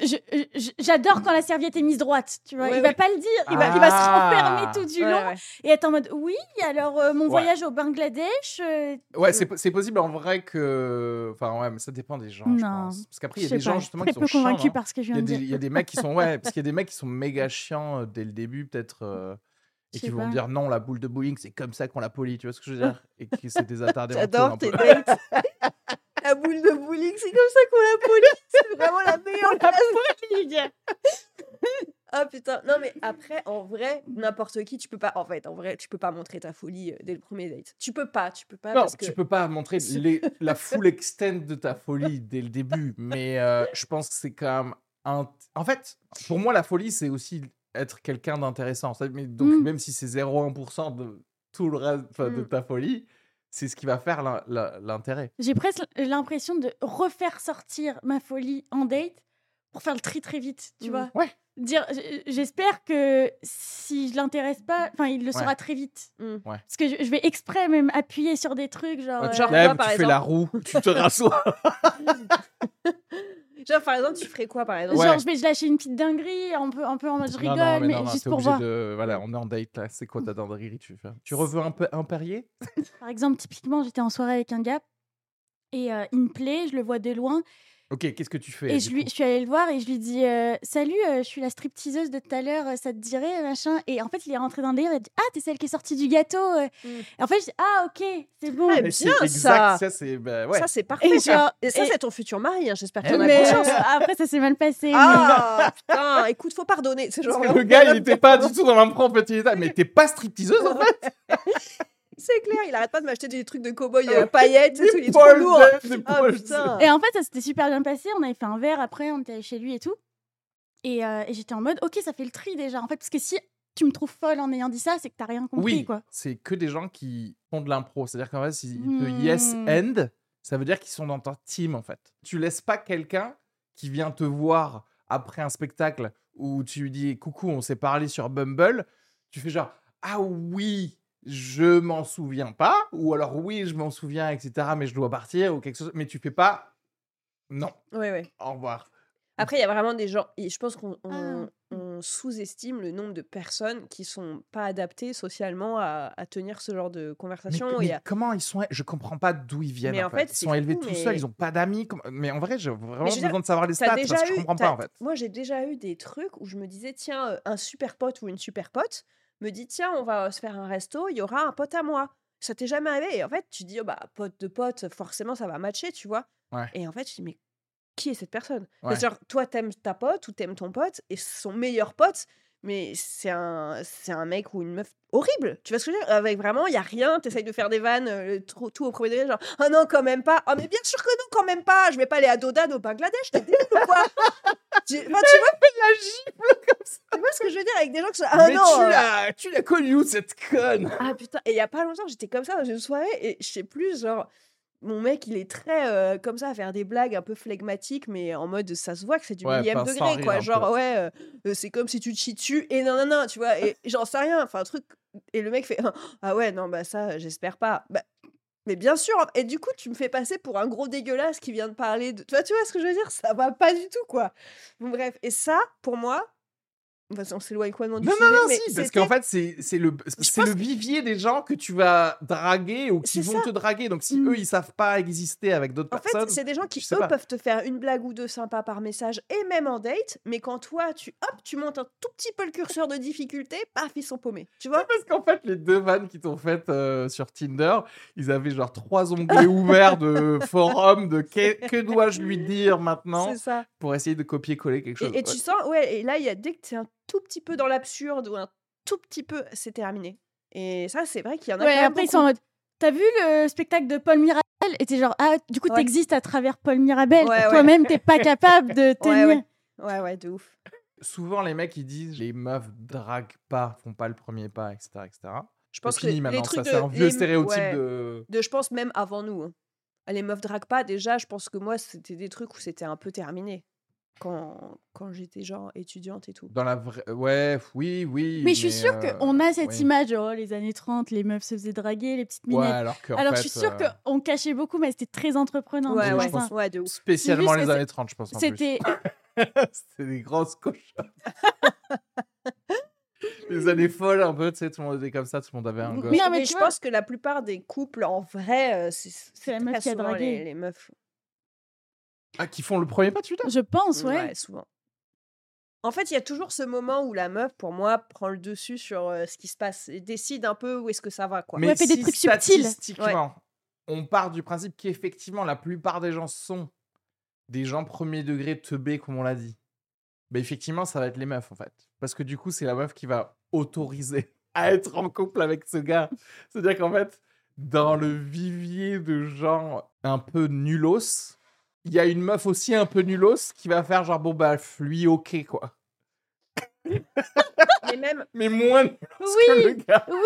Je- je- J'adore quand la serviette est mise droite, tu vois. Ouais, il va ouais. pas le dire, il, va, il va se Ah. renfermer tout du Ouais, long ouais. et être en mode oui, alors euh, mon Ouais. voyage au Bangladesh. euh, Ouais, c'est po- c'est possible en vrai que. Enfin, ouais, mais ça dépend des gens, je Non, pense. Parce qu'après, il y a je des gens justement très qui sont chiants. hein. par ce que je Il y, viens a de des, dire. il y a des mecs qui sont. Ouais, <laughs> parce qu'il y a des mecs qui sont méga chiants dès le début, peut-être. Et qui vont pas. dire non, la boule de bowling, c'est comme ça qu'on la polie, tu vois ce que je veux dire? <laughs> Et que c'est des attardés J'adore tes dates. <laughs> bowling, c'est comme ça qu'on la poli. C'est vraiment la meilleure <laughs> classe. Ah putain, non mais après, en vrai, n'importe qui, tu peux pas, en fait, en vrai, tu peux pas montrer ta folie euh, dès le premier date. Tu peux pas, tu peux pas Non, parce que... tu peux pas montrer les- la full extent de ta folie dès le début, mais euh, je pense que c'est quand même un... En fait, pour moi, la folie, c'est aussi être quelqu'un d'intéressant. Ça- Mais donc, Mm. même si c'est 0,1% de tout le reste, de Mm. ta folie, c'est ce qui va faire l'intérêt. J'ai presque l'impression de refaire sortir ma folie en date pour faire le tri très vite, tu Mm. vois? Ouais. Dire, j'espère que si je l'intéresse pas, enfin, il le Ouais. saura très vite. Mm. Parce que je, je vais exprès même appuyer sur des trucs, genre. Ouais, tu euh, par tu fais la roue, tu te rassois. <laughs> <laughs> Genre, par exemple, tu ferais quoi, par exemple? Ouais. Genre, je vais je lâcher une petite dinguerie, un peu, un peu en mode je rigole, Non, non, mais, non, non, juste pour voir. de... Voilà, on est en date là. C'est quoi ta dinguerie tu fais? Tu reveux un, peu, un Perrier Par exemple, typiquement, j'étais en soirée avec un gars et euh, il me plaît, je le vois de loin Ok, qu'est-ce que tu fais et je, lui, je suis allée le voir et je lui dis euh, Salut, euh, je suis la stripteaseuse de tout à l'heure, euh, ça te dirait machin Et en fait, il est rentré dans le délire, il a dit Ah, t'es celle qui est sortie du gâteau euh. Mm. Et en fait, je dis Ah, ok, c'est bon. Ah, Mais bien, c'est ça. exact, ça c'est... bah, ouais. Parfait. Et ça. genre- Et ça, et- c'est ton futur mari, hein, j'espère que tu en as Mais, conscience. <laughs> après, ça s'est mal passé. mais- Ah, putain, <laughs> écoute, faut pardonner. Genre le gars, il pas était pas du tout dans l'impro petit état. Mais t'es pas stripteaseuse en fait <laughs> C'est clair, il arrête pas de m'acheter des trucs de cow-boy euh, paillettes, et tout, il est trop lourd. Ah putain. Et en fait, ça s'était super bien passé. On avait fait un verre après, on était allé chez lui et tout. Et, euh, et j'étais en mode, ok, ça fait le tri déjà. En fait, parce que si tu me trouves folle en ayant dit ça, c'est que t'as rien compris, Oui, quoi. c'est que des gens qui font de l'impro. C'est-à-dire qu'en fait, s'ils te Hmm. yes end, ça veut dire qu'ils sont dans ta team en fait. Tu laisses pas quelqu'un qui vient te voir après un spectacle où tu lui dis coucou, on s'est parlé sur Bumble. Tu fais genre ah oui, je m'en souviens pas, ou alors oui, je m'en souviens, etc. Mais je dois partir ou quelque chose. Mais tu fais pas non, Ouais, ouais. au revoir. Après, il y a vraiment des gens, et je pense qu'on on- Ah. on sous-estime le nombre de personnes qui sont pas adaptées socialement à, à tenir ce genre de Mais, conversation. mais et à- comment ils sont Je comprends pas d'où ils viennent. Mais en en fait, fait, ils sont élevés fou, tout mais- seuls, ils ont pas d'amis. Mais en vrai, j'ai vraiment dire, besoin de savoir les stats parce que je comprends pas en fait. Moi, j'ai déjà eu des trucs où je me disais, tiens, euh, un super pote ou une super pote me dit, tiens, on va se faire un resto, il y aura un pote à moi. Ça t'est jamais arrivé? Et en fait, tu dis, oh, bah, pote de pote, forcément, ça va matcher, tu vois. Ouais. Et en fait, je dis, mais qui est cette personne? Ouais. C'est genre, toi, t'aimes ta pote ou t'aimes ton pote, et son meilleur pote, mais c'est un, c'est un mec ou une meuf horrible. Tu vois ce que je veux dire? Avec vraiment, il y a rien, t'essayes de faire des vannes, euh, tout au premier degré, genre, oh non, quand même pas. Oh, mais bien sûr que non, quand même pas. Je vais pas aller à Dodan au Bangladesh, t'es débile ou quoi? <laughs> Tu, enfin, tu vois, la gifle comme ça. tu vois ce que je veux dire? Avec des gens qui sont, ah mais non tu euh, l'as, tu l'as connue où cette conne? Ah putain, et il y a pas longtemps, j'étais comme ça dans une soirée et je sais plus, genre, mon mec, il est très euh, comme ça à faire des blagues un peu flegmatiques, mais en mode ça se voit que c'est du Ouais, millième degré, quoi. Genre, peu. ouais, euh, euh, c'est comme si tu te chies dessus et non, non, non, tu vois, et j'en sais rien, enfin, un truc. Et le mec fait, ah ouais, non, bah ça, j'espère pas. Bah, mais bien sûr, et du coup, tu me fais passer pour un gros dégueulasse qui vient de parler de. Tu vois, tu vois ce que je veux dire? Ça va pas du tout, quoi. Bon, bref, et ça, pour moi, enfin, on s'éloigne complètement du Non, sujet, non, non, mais si, parce qu'en fait, c'est le, le vivier des gens que tu vas draguer ou qui vont ça. te draguer. Donc, si Mm. eux, ils savent pas exister avec d'autres En fait, personnes. c'est des gens qui, eux, pas. peuvent te faire une blague ou deux sympas par message et même en date, mais quand toi, tu, hop, tu montes un tout petit peu le curseur de difficulté, paf, ils sont paumés. Tu vois? Parce qu'en fait, les deux vannes qui t'ont faites euh, sur Tinder, ils avaient genre trois onglets ouverts de <laughs> forum, de que, que dois-je lui dire maintenant ça. pour essayer de copier-coller quelque chose? Et, et tu sens, ouais, et là, il y a dès que tu es un tout petit peu dans l'absurde ou un tout petit peu, c'est terminé. Et ça, c'est vrai qu'il y en a Ouais, après, ils beaucoup. sont en mode T'as vu le spectacle de Paul Mirabel? Et t'es genre Ah, du coup, Ouais. t'existes à travers Paul Mirabel. Ouais, ouais. Toi-même, t'es pas <laughs> capable de tenir. ouais. Ouais, ouais, de ouf. Souvent, les mecs, ils disent les meufs draguent pas, font pas le premier pas, etc. etc. Je pense que fini les maintenant, trucs ça, de- c'est un vieux les- stéréotype ouais. de. de, je pense même avant nous. hein. Les meufs draguent pas, déjà, je pense que moi, c'était des trucs où c'était un peu terminé. Quand, quand j'étais genre étudiante et tout. Dans la vraie. Ouais, oui, oui. Mais je suis sûre euh, qu'on a cette oui. image, oh, les années 30, les meufs se faisaient draguer, les petites Ouais, minettes. alors que. Alors, fait, je suis sûre euh, qu'on cachait beaucoup, mais c'était très entreprenant. Ouais, ouais, pense, ouais, de ouf. Spécialement les années 30, je pense. C'était. <laughs> C'était des grosses cochons. <laughs> les années folles, un peu, tu sais, tout le monde était comme ça, tout le monde avait un Mais, gosse. Non, mais je vois- pense que la plupart des couples, en vrai, euh, c'est la meuf qui a dragué. Les, les meufs. Ah, qui font le premier pas, tu veux dire Je pense, ouais. souvent. En fait, il y a toujours ce moment où la meuf, pour moi, prend le dessus sur euh, ce qui se passe et décide un peu où est-ce que ça va, quoi. Mais Ouais, fait des si trucs subtils. statistiquement, on part du principe qu'effectivement, la plupart des gens sont des gens premier degré teubés, comme on l'a dit, bah, effectivement, ça va être les meufs, en fait. Parce que du coup, c'est la meuf qui va autoriser <laughs> à être en couple avec ce gars. C'est-à-dire qu'en fait, dans le vivier de gens un peu nulos, il y a une meuf aussi un peu nulos qui va faire genre, bon, bah, lui, ok, quoi. Mais même, <laughs> Mais moins Oui, <laughs> que le gars. oui, oui,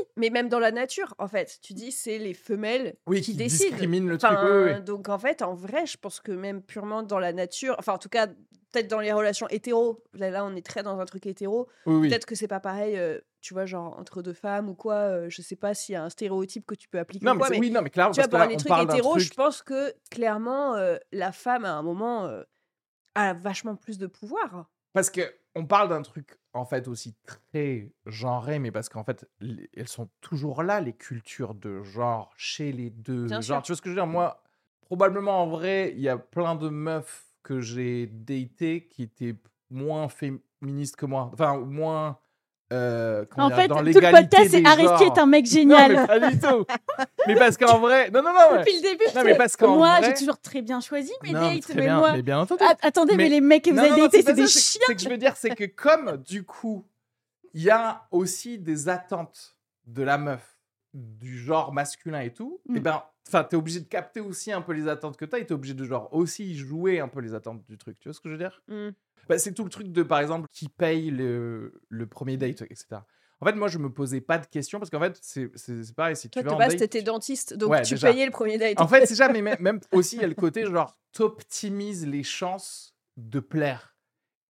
oui, mais même dans la nature, en fait, tu dis c'est les femelles Oui, qui qui décident. le truc. Enfin, oui, oui. Donc en fait, en vrai, je pense que même purement dans la nature, enfin en tout cas, peut-être dans les relations hétéro, là, là, on est très dans un truc hétéro, peut-être que c'est pas pareil, euh, tu vois, genre entre deux femmes ou quoi, euh, je sais pas s'il y a un stéréotype que tu peux appliquer Non, ou mais, quoi, c'est- mais oui, non, mais clairement, tu vois, parce que pour là, les trucs hétéro, je pense que clairement, euh, la femme à un moment euh, a vachement plus de pouvoir. Parce que on parle d'un truc en fait aussi très genré, mais parce qu'en fait, les- elles sont toujours là, les cultures de genre chez les deux Bien genres. sûr. Tu vois ce que je veux dire? Moi, probablement en vrai, il y a plein de meufs que j'ai datées qui étaient moins féministes que moi, enfin moins. Euh, En fait, dans tout le podcast, c'est genres. est un mec Non, génial. mais pas du tout. mais parce qu'en vrai, non, non, non. ouais. Depuis le début, Non, mais parce qu'en moi, vrai- j'ai toujours très bien choisi mes Non, dates, mais bien, moi. mais bien entendu. Ah, attendez, mais, Mais- les mecs que vous avez datés, c'est des chiens. C'est que je veux dire, c'est que comme du coup, il y a aussi des attentes de la meuf du genre masculin et tout, et Mm. ben, enfin, t'es obligé de capter aussi un peu les attentes que t'as, et t'es obligé de genre aussi jouer un peu les attentes du truc. Tu vois ce que je veux dire? Mm. Bah, C'est tout le truc de, par exemple, qui paye le, le premier date, etc. En fait, moi, je me posais pas de questions parce qu'en fait, c'est pareil. Si Toi, tu de vas en base, date, t'étais dentiste, donc Ouais, tu déjà. payais le premier date. en fait, c'est ça, mais <laughs> même- même aussi, il y a le côté genre, t'optimises les chances de plaire.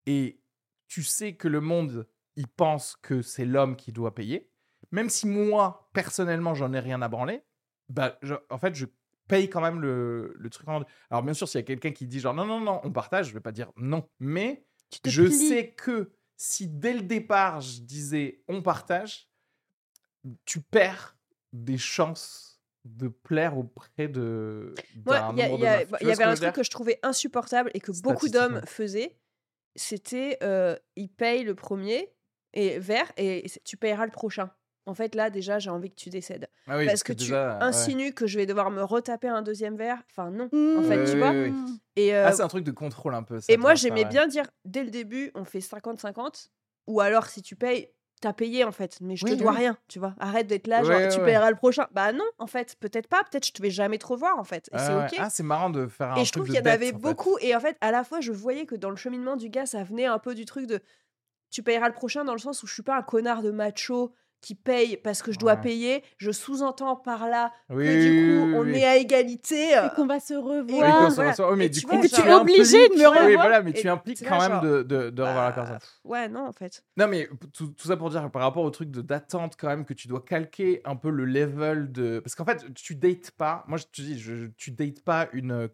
Et tu sais que le monde, il pense que c'est l'homme qui doit payer. Même si moi, personnellement, j'en ai rien à branler, bah, je- en fait, je paye quand même le, le truc. en- Alors, bien sûr, s'il y a quelqu'un qui dit genre, non, non, non, on partage, je vais pas dire non. Mais je sais que si dès le départ, je disais on partage, tu perds des chances de plaire auprès de. Moi, il y, y y avait un truc que je trouvais insupportable et que beaucoup d'hommes faisaient. C'était, euh, ils payent le premier et vert et tu payeras le prochain. En fait, là, déjà, j'ai envie que tu décèdes. Ah oui, parce que, tu déjà, insinues que je vais devoir me retaper un deuxième verre. Enfin, non. Mmh. En fait, tu vois. Et, euh, Ah, c'est un truc de contrôle un peu. ça, et moi, j'aimais bien dire dès le début, on fait 50-50. Ou alors, si tu payes, t'as payé en fait, mais je te dois rien, tu vois. Arrête d'être là, genre, tu payeras le prochain. Bah non, en fait, peut-être pas, peut-être je te vais jamais te revoir en fait. Et Ah c'est ok. Ah, c'est marrant de faire un Et je trouve qu'il y en avait beaucoup. Et en fait, à la fois, je voyais que dans le cheminement du gars, ça venait un peu du truc de tu payeras le prochain dans le sens où je suis pas un connard de macho qui paye parce que je dois Ouais. payer. Je sous-entends par là Oui, que du coup, oui, on oui. est à égalité. Et qu'on va se revoir. se voilà. mais Et du tu coup, vois, que tu es obligé de me impliques- Oui, revoir. voilà, mais Et tu impliques quand là, même genre, de, de, de revoir la bah, personne. Ouais, non, en fait. Non, mais tout, tout ça pour dire par rapport au truc de d'attente, quand même, que tu dois calquer un peu le level de. Parce qu'en fait, tu dates pas. Moi, je te dis, je, tu dates pas une,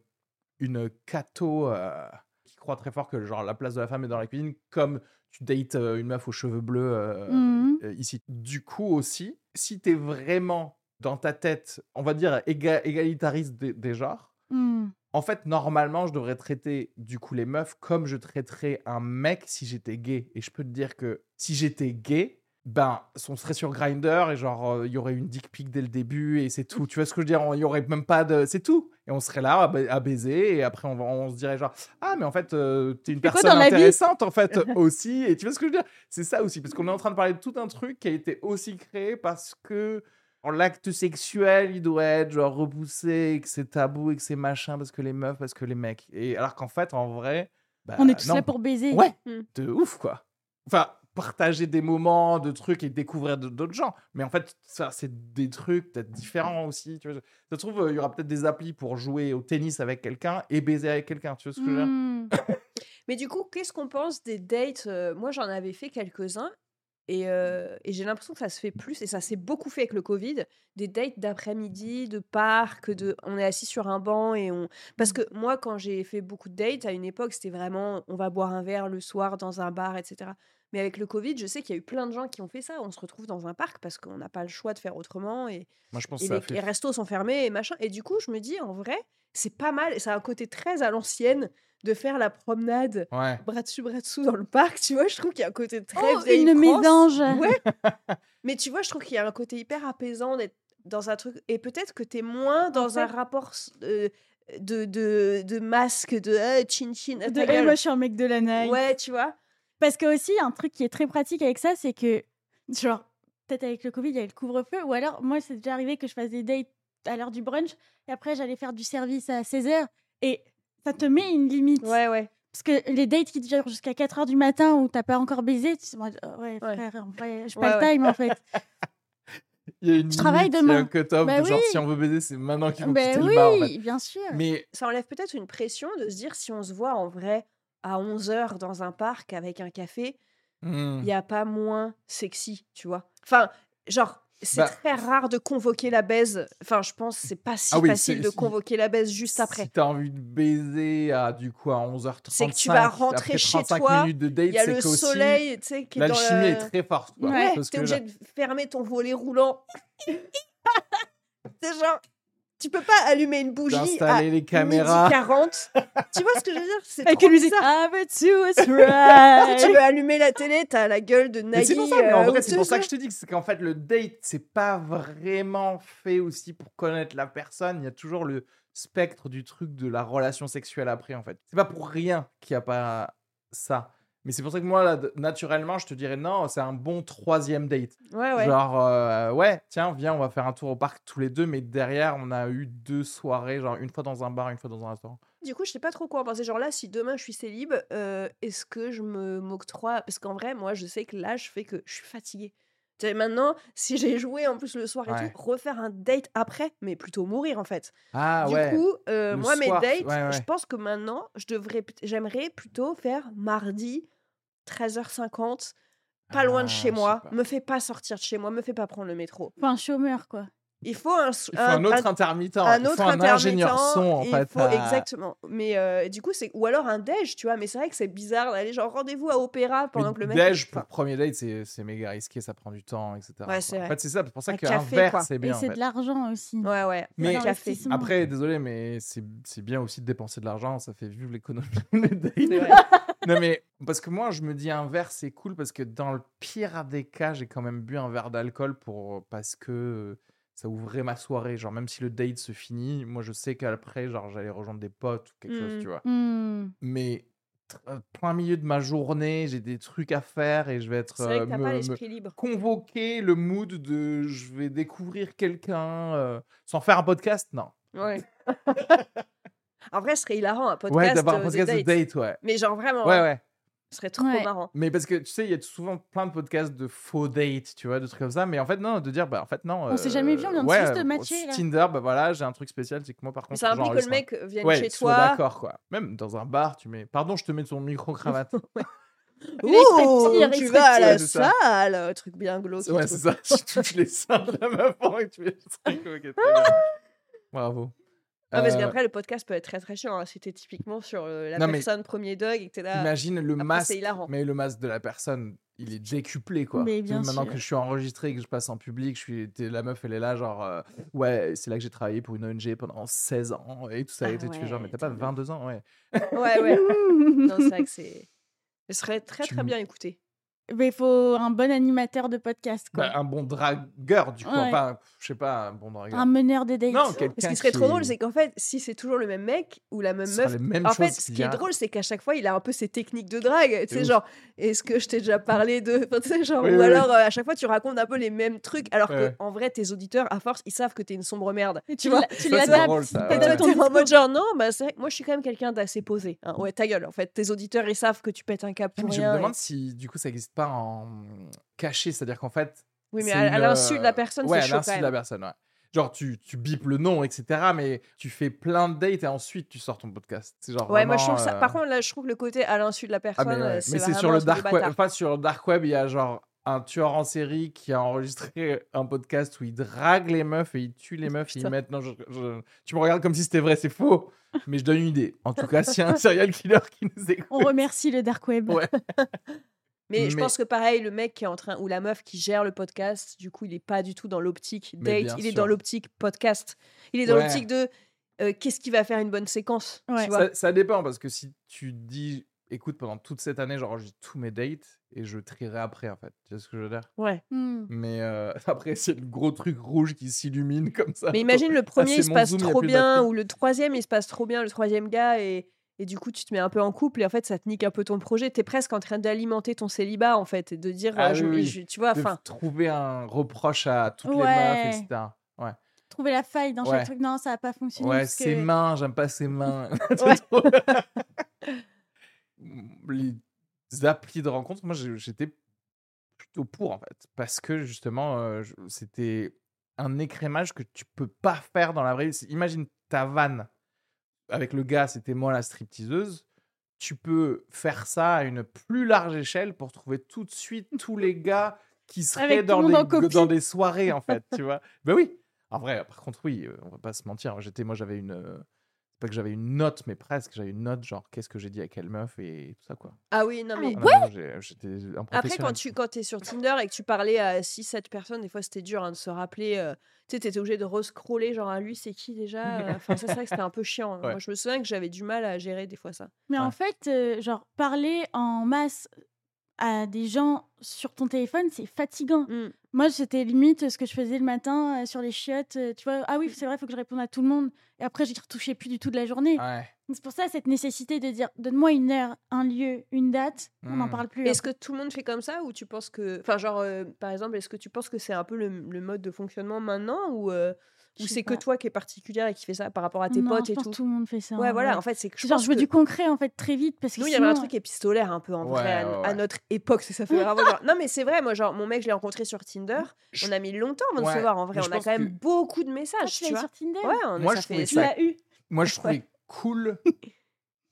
une cato euh, qui croit très fort que genre la place de la femme est dans la cuisine, comme tu dates une meuf aux cheveux bleus euh, ici. Du coup, aussi, si t'es vraiment dans ta tête, on va dire, éga- égalitariste des, des genres, Mmh. en fait, normalement, je devrais traiter du coup les meufs comme je traiterais un mec si j'étais gay. Et je peux te dire que si j'étais gay, ben, on serait sur Grinder et genre, euh, il y aurait une dick pic dès le début et c'est tout. Tu vois ce que je veux dire? Il y aurait même pas de. C'est tout. Et on serait là à, ba- à baiser et après, on, va- on se dirait genre, ah, mais en fait, euh, t'es une quoi personne vie? intéressante en fait <laughs> aussi. Et tu vois ce que je veux dire? C'est ça aussi. Parce qu'on est en train de parler de tout un truc qui a été aussi créé parce que l'acte sexuel, il doit être genre repoussé, et que c'est tabou et que c'est machin parce que les meufs, parce que les mecs. Et alors qu'en fait, en vrai, bah, On est tous non. là pour baiser. Ouais, Mm. de ouf quoi. Enfin, partager des moments de trucs et découvrir d'autres gens. Mais en fait, ça, c'est des trucs peut-être différents aussi. Tu vois. Ça trouve, euh, il y aura peut-être des applis pour jouer au tennis avec quelqu'un et baiser avec quelqu'un. Tu vois ce que je veux dire? Mmh. Mais du coup, qu'est-ce qu'on pense des dates euh, Moi, j'en avais fait quelques-uns. Et, euh, et j'ai l'impression que ça se fait plus, et ça s'est beaucoup fait avec le Covid, des dates d'après-midi, de parc, de on est assis sur un banc et on... Parce que moi, quand j'ai fait beaucoup de dates, à une époque, c'était vraiment on va boire un verre le soir dans un bar, etc. Mais avec le Covid, je sais qu'il y a eu plein de gens qui ont fait ça. On se retrouve dans un parc parce qu'on n'a pas le choix de faire autrement. Et, Moi, je pense et que ça les, fait les restos sont fermés et machin. Et du coup, je me dis, en vrai, c'est pas mal. Et ça a un côté très à l'ancienne de faire la promenade Ouais. bras dessus, bras dessous dans le parc, tu vois, je trouve qu'il y a un côté très Oh, vieille une mésange. Ouais. <laughs> Mais tu vois, je trouve qu'il y a un côté hyper apaisant d'être dans un truc. Et peut-être que tu es moins dans un fait- rapport euh, de, de, de masque, de ah, chin chin. à De, moi, je suis un mec de la Nike. Ouais, tu vois. Parce que aussi, un truc qui est très pratique avec ça, c'est que, genre, peut-être avec le Covid, il y avait le couvre-feu, ou alors, moi, c'est déjà arrivé que je fasse des dates à l'heure du brunch, et après, j'allais faire du service à 16h, et ça te met une limite. Ouais, ouais. Parce que les dates qui durent jusqu'à 4h du matin où t'as pas encore baisé, tu te dis, oh, ouais, Ouais. frère, en vrai, j'ai Ouais, pas ouais. le time, en fait. <laughs> Il y a une Je travaille limite, il y a demain. un Bah genre oui. si on veut baiser, c'est maintenant qu'il faut ben quitter oui, le bar. en fait. bien sûr. Mais Ça enlève peut-être une pression de se dire si on se voit en vrai à 11h dans un parc avec un café, il n'y a pas moins sexy, tu vois. Enfin, genre, c'est Bah. très rare de convoquer la baise. Enfin, je pense c'est pas si Ah oui, facile de convoquer la baise juste après. Si t'as envie de baiser à du coup à 11h35, C'est que tu vas après rentrer chez 35 toi, Il y a le soleil, tu sais, qui est dans L'alchimie le... est très forte. Quoi, Ouais, parce t'es que obligé là- de fermer ton volet roulant. <laughs> c'est genre, tu peux pas allumer une bougie à les midi caméras. 40. tu vois ce que je veux dire? C'est Avec trop une musique. bizarre. Ah, <laughs> Tu veux allumer la télé, t'as la gueule de Nagui. c'est pour ça, mais en euh, vrai, c'est pour ça que je te dis que c'est qu'en fait, le date, c'est pas vraiment fait aussi pour connaître la personne. Il y a toujours le spectre du truc de la relation sexuelle après, en fait. C'est pas pour rien qu'il n'y a pas ça. Mais c'est pour ça que moi, là, naturellement, je te dirais non, c'est un bon troisième date. Ouais, ouais. Genre, euh, ouais, tiens, viens, on va faire un tour au parc tous les deux, mais derrière, on a eu deux soirées, genre une fois dans un bar, une fois dans un restaurant. Du coup, je sais pas trop quoi en penser. Genre là, si demain je suis célib, euh, est-ce que je me m'octroie? Parce qu'en vrai, moi, je sais que l'âge fait que je suis fatiguée. Tu sais, maintenant, si j'ai joué en plus le soir et Ouais. tout, refaire un date après, mais plutôt mourir en fait. Ah du ouais. coup, euh, moi, mes dates, ouais, je pense que maintenant, je devrais, j'aimerais plutôt faire mardi, 13h50, pas loin de Ah, chez sais moi. pas. Me fais pas sortir de chez moi, me fais pas prendre le métro. Faut un chômeur, quoi. Il faut un, Il faut un, autre un- intermittent, un il autre faut un ingénieur intermittent, son, en il fait. faut- à- Exactement. Mais euh, du coup, c'est ou alors un déj, tu vois. Mais c'est vrai que c'est bizarre d'aller genre rendez-vous à opéra pendant Mais que le mec. déj enfin, pour premier date, c'est c'est méga risqué, ça prend du temps, etc. Ouais, c'est En fait, c'est ça, c'est pour ça Un qu'un verre, quoi. c'est Et bien. en c'est de l'argent aussi. Ouais, ouais. Mais- café. Après, désolé, mais c'est c'est bien aussi de dépenser de l'argent, ça fait vivre l'économie. <laughs> non, mais parce que moi, je me dis un verre, c'est cool parce que dans le pire des cas, j'ai quand même bu un verre d'alcool pour parce que ça ouvrait ma soirée. Genre, même si le date se finit, moi, je sais qu'après, genre, j'allais rejoindre des potes ou quelque chose, tu vois. Hmm. Mais plein milieu de ma journée, j'ai des trucs à faire et je vais être vrai que me- pas me- libre. convoquer le mood de je vais découvrir quelqu'un euh, sans faire un podcast, non. Ouais. <laughs> en vrai, ce serait hilarant un podcast, ouais, d'avoir un euh, podcast de date. date, ouais. Mais genre vraiment, Ouais, hein, ouais. ce serait trop Ouais. marrant. Mais parce que tu sais, il y a souvent plein de podcasts de faux dates, tu vois, de trucs comme ça. Mais en fait, non, de dire, bah en fait, non. On s'est jamais vu, on vient ouais, juste de euh, matcher, là. Tinder, bah voilà, j'ai un truc spécial, c'est que moi, par Mais contre, ça implique que le mec vienne ouais, chez toi. d'accord, quoi. Même dans un bar, tu mets. Pardon, je te mets ton micro-cravate. <laughs> <laughs> Ouh, petit, il est tu vas à la salle, un truc bien glauque. et ouais, c'est ça. <laughs> Tu touches les seins de la pendant que tu fais le truc. ok, très bien. Bravo. Ah, parce Euh, qu'après, le podcast peut être très très chiant. hein. T'es typiquement sur euh, la Non, mais personne premier dog et que t'es là. Imagine le après, masque, c'est hilarant. mais le masque de la personne, il est décuplé quoi. Mais bien Maintenant sûr. que je suis enregistré, que je passe en public, je suis t'es- la meuf elle est là genre euh, ouais c'est là que j'ai travaillé pour une ONG pendant 16 ans et tout ça Ah et tout, tu fais genre ouais, mais t'as pas trop bien. 22 ans ouais. Ouais, ouais. <laughs> non, c'est vrai que c'est. Ce serait très Tu très bien écouté. Mais il faut un bon animateur de podcast, quoi. Bah, un bon dragueur du coup, Ouais. enfin je sais pas un bon dragueur. un meneur de date. Non, Ce quelqu'un qui serait trop drôle, c'est qu'en fait, si c'est toujours le même mec ou la même ce meuf. En fait, ce qui est drôle, c'est qu'à chaque fois, il a un peu ses techniques de drague. Tu sais, genre, est-ce que je t'ai déjà parlé de. <laughs> Enfin, tu sais, genre, Oui, ou oui, alors, euh, à chaque fois, tu racontes un peu les mêmes trucs, alors Ouais. que en vrai, tes auditeurs, à force, ils savent que t'es une sombre merde. Et Tu vois tu l'adaptes. drôle, ça, t'adaptes ouais. ton T'es en mode genre, non, bah, c'est vrai que moi, je suis quand même quelqu'un d'assez posé. hein. Ouais, ta gueule, en fait. Tes auditeurs, ils savent que tu pètes un cap pour mais je me demande si du coup ça existe pas en caché, c'est-à-dire qu'en fait Oui, mais à, l'insu de la euh, personne, ouais, c'est à l'insu de la personne, ouais. Genre, tu, tu bipes le nom, etc. Mais tu fais plein de dates et ensuite tu sors ton podcast. C'est genre Ouais, moi, je trouve ça. euh, Par contre, là, je trouve le côté à l'insu de la ah, personne, mais, ouais. euh, Mais c'est sur le dark web. Enfin, sur le dark web, il y a genre un tueur en série qui a enregistré un podcast où il drague les meufs et il tue les <laughs> meufs et. Non, je- je- tu me regardes comme si c'était vrai, c'est faux. Mais je donne une idée. En tout cas, s'il y a un serial killer qui nous <laughs> écoute. On remercie le dark web. Ouais. <laughs> Mais, je pense que pareil, le mec qui est en train, ou la meuf qui gère le podcast, du coup, il est pas du tout dans l'optique date, il est sûr. dans l'optique podcast. Il est dans Ouais. l'optique de euh, qu'est-ce qui va faire une bonne séquence. Ouais. Tu vois? Ça, ça dépend parce que si tu dis écoute, pendant toute cette année, j'enregistre tous mes dates et je trierai après, en fait. Tu vois ce que je veux dire? Ouais. Hmm. Mais euh, <laughs> après, c'est le gros truc rouge qui s'illumine comme ça. Mais imagine le <laughs> premier, c'est il se passe Zoom, trop bien, ou le troisième, il se passe trop bien, le troisième gars, et, et du coup, tu te mets un peu en couple, et en fait, ça te nique un peu ton projet. Tu es presque en train d'alimenter ton célibat, en fait, et de dire, Ah euh, je- oui, je- tu vois, enfin, trouver un reproche à toutes les Ouais. meufs, etc. Ouais, Trouver la faille dans Ouais. chaque truc. Non, ça va pas fonctionner. ouais parce ses que... mains, j'aime pas ses mains. <laughs> <laughs> <laughs> Les applis de rencontre, moi j'étais plutôt pour en fait, parce que justement euh, c'était un écrémage que tu peux pas faire dans la vraie vie. Imagine ta vanne avec le gars, c'était moi la stripteaseuse. Tu peux faire ça à une plus large échelle pour trouver tout de suite tous les gars qui <laughs> seraient dans des, dans soirées en fait, tu vois. <laughs> Ben oui. En vrai, par contre, oui, on va pas se mentir. J'étais, moi, j'avais une, euh, pas que j'avais une note, mais presque, j'avais une note genre qu'est-ce que j'ai dit à quelle meuf et tout ça quoi. ah oui, non, Ah, mais. Ah non, non, j'ai- J'étais un Après, quand tu quand es sur Tinder et que tu parlais à 6-7 personnes, des fois c'était dur hein, de se rappeler. euh, tu sais, t'étais obligé de rescroller, genre, ah, lui, c'est qui déjà? Euh, Enfin, c'est vrai que c'était un peu chiant. hein. <laughs> Ouais. Moi, je me souviens que j'avais du mal à gérer des fois ça. Mais Ouais. en fait, euh, genre, parler en masse à des gens sur ton téléphone, c'est fatigant. Mm. Moi, c'était limite ce que je faisais le matin euh, sur les chiottes. euh, tu vois, ah oui, c'est vrai, il faut que je réponde à tout le monde. Et après, j'y retouchais plus du tout de la journée. Ouais. C'est pour ça cette nécessité de dire donne-moi une heure, un lieu, une date, on n'en Mm. parle plus. Est-ce que tout le monde fait comme ça ou tu penses que. Enfin, genre, euh, par exemple, est-ce que tu penses que c'est un peu le, le mode de fonctionnement maintenant ou, euh, ou c'est que toi qui es particulière et qui fais ça par rapport à tes Non, potes je et pense tout tout le monde fait ça. Ouais, voilà, en fait, c'est que je Genre, je veux que- du concret en fait très vite parce que Nous, il y avait un truc épistolaire un peu en vrai Ouais, à, ouais, à ouais. notre époque. c'est- Ça fait vraiment genre. Non, mais c'est vrai, moi, genre, mon mec, je l'ai rencontré sur Tinder. Je- On a mis longtemps avant de se voir en vrai. mais On a quand même que- beaucoup de Ah, messages, tu vois. sur Tinder Ouais, on, Moi, ça je fait. Tu ça- l'as eu Moi, je <laughs> trouvais cool.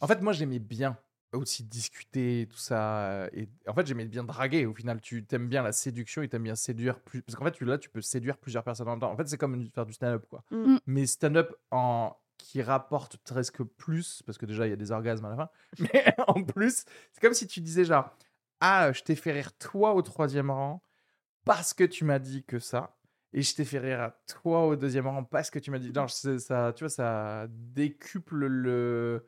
En fait, moi, j'aimais bien aussi discuter, tout ça. euh, Et en fait, j'aimais bien draguer. Au final, tu t'aimes bien la séduction et t'aimes bien séduire plus. Parce qu'en fait, tu, là, tu peux séduire plusieurs personnes en même temps. En fait, c'est comme faire du stand-up, quoi. Mm. Mais stand-up en qui rapporte presque plus, parce que déjà, il y a des orgasmes à la fin. <laughs> Mais en plus, c'est comme si tu disais genre, ah, je t'ai fait rire toi au troisième rang parce que tu m'as dit que ça. Et je t'ai fait rire à toi au deuxième rang parce que tu m'as dit. Non, ça, tu vois, ça décuple le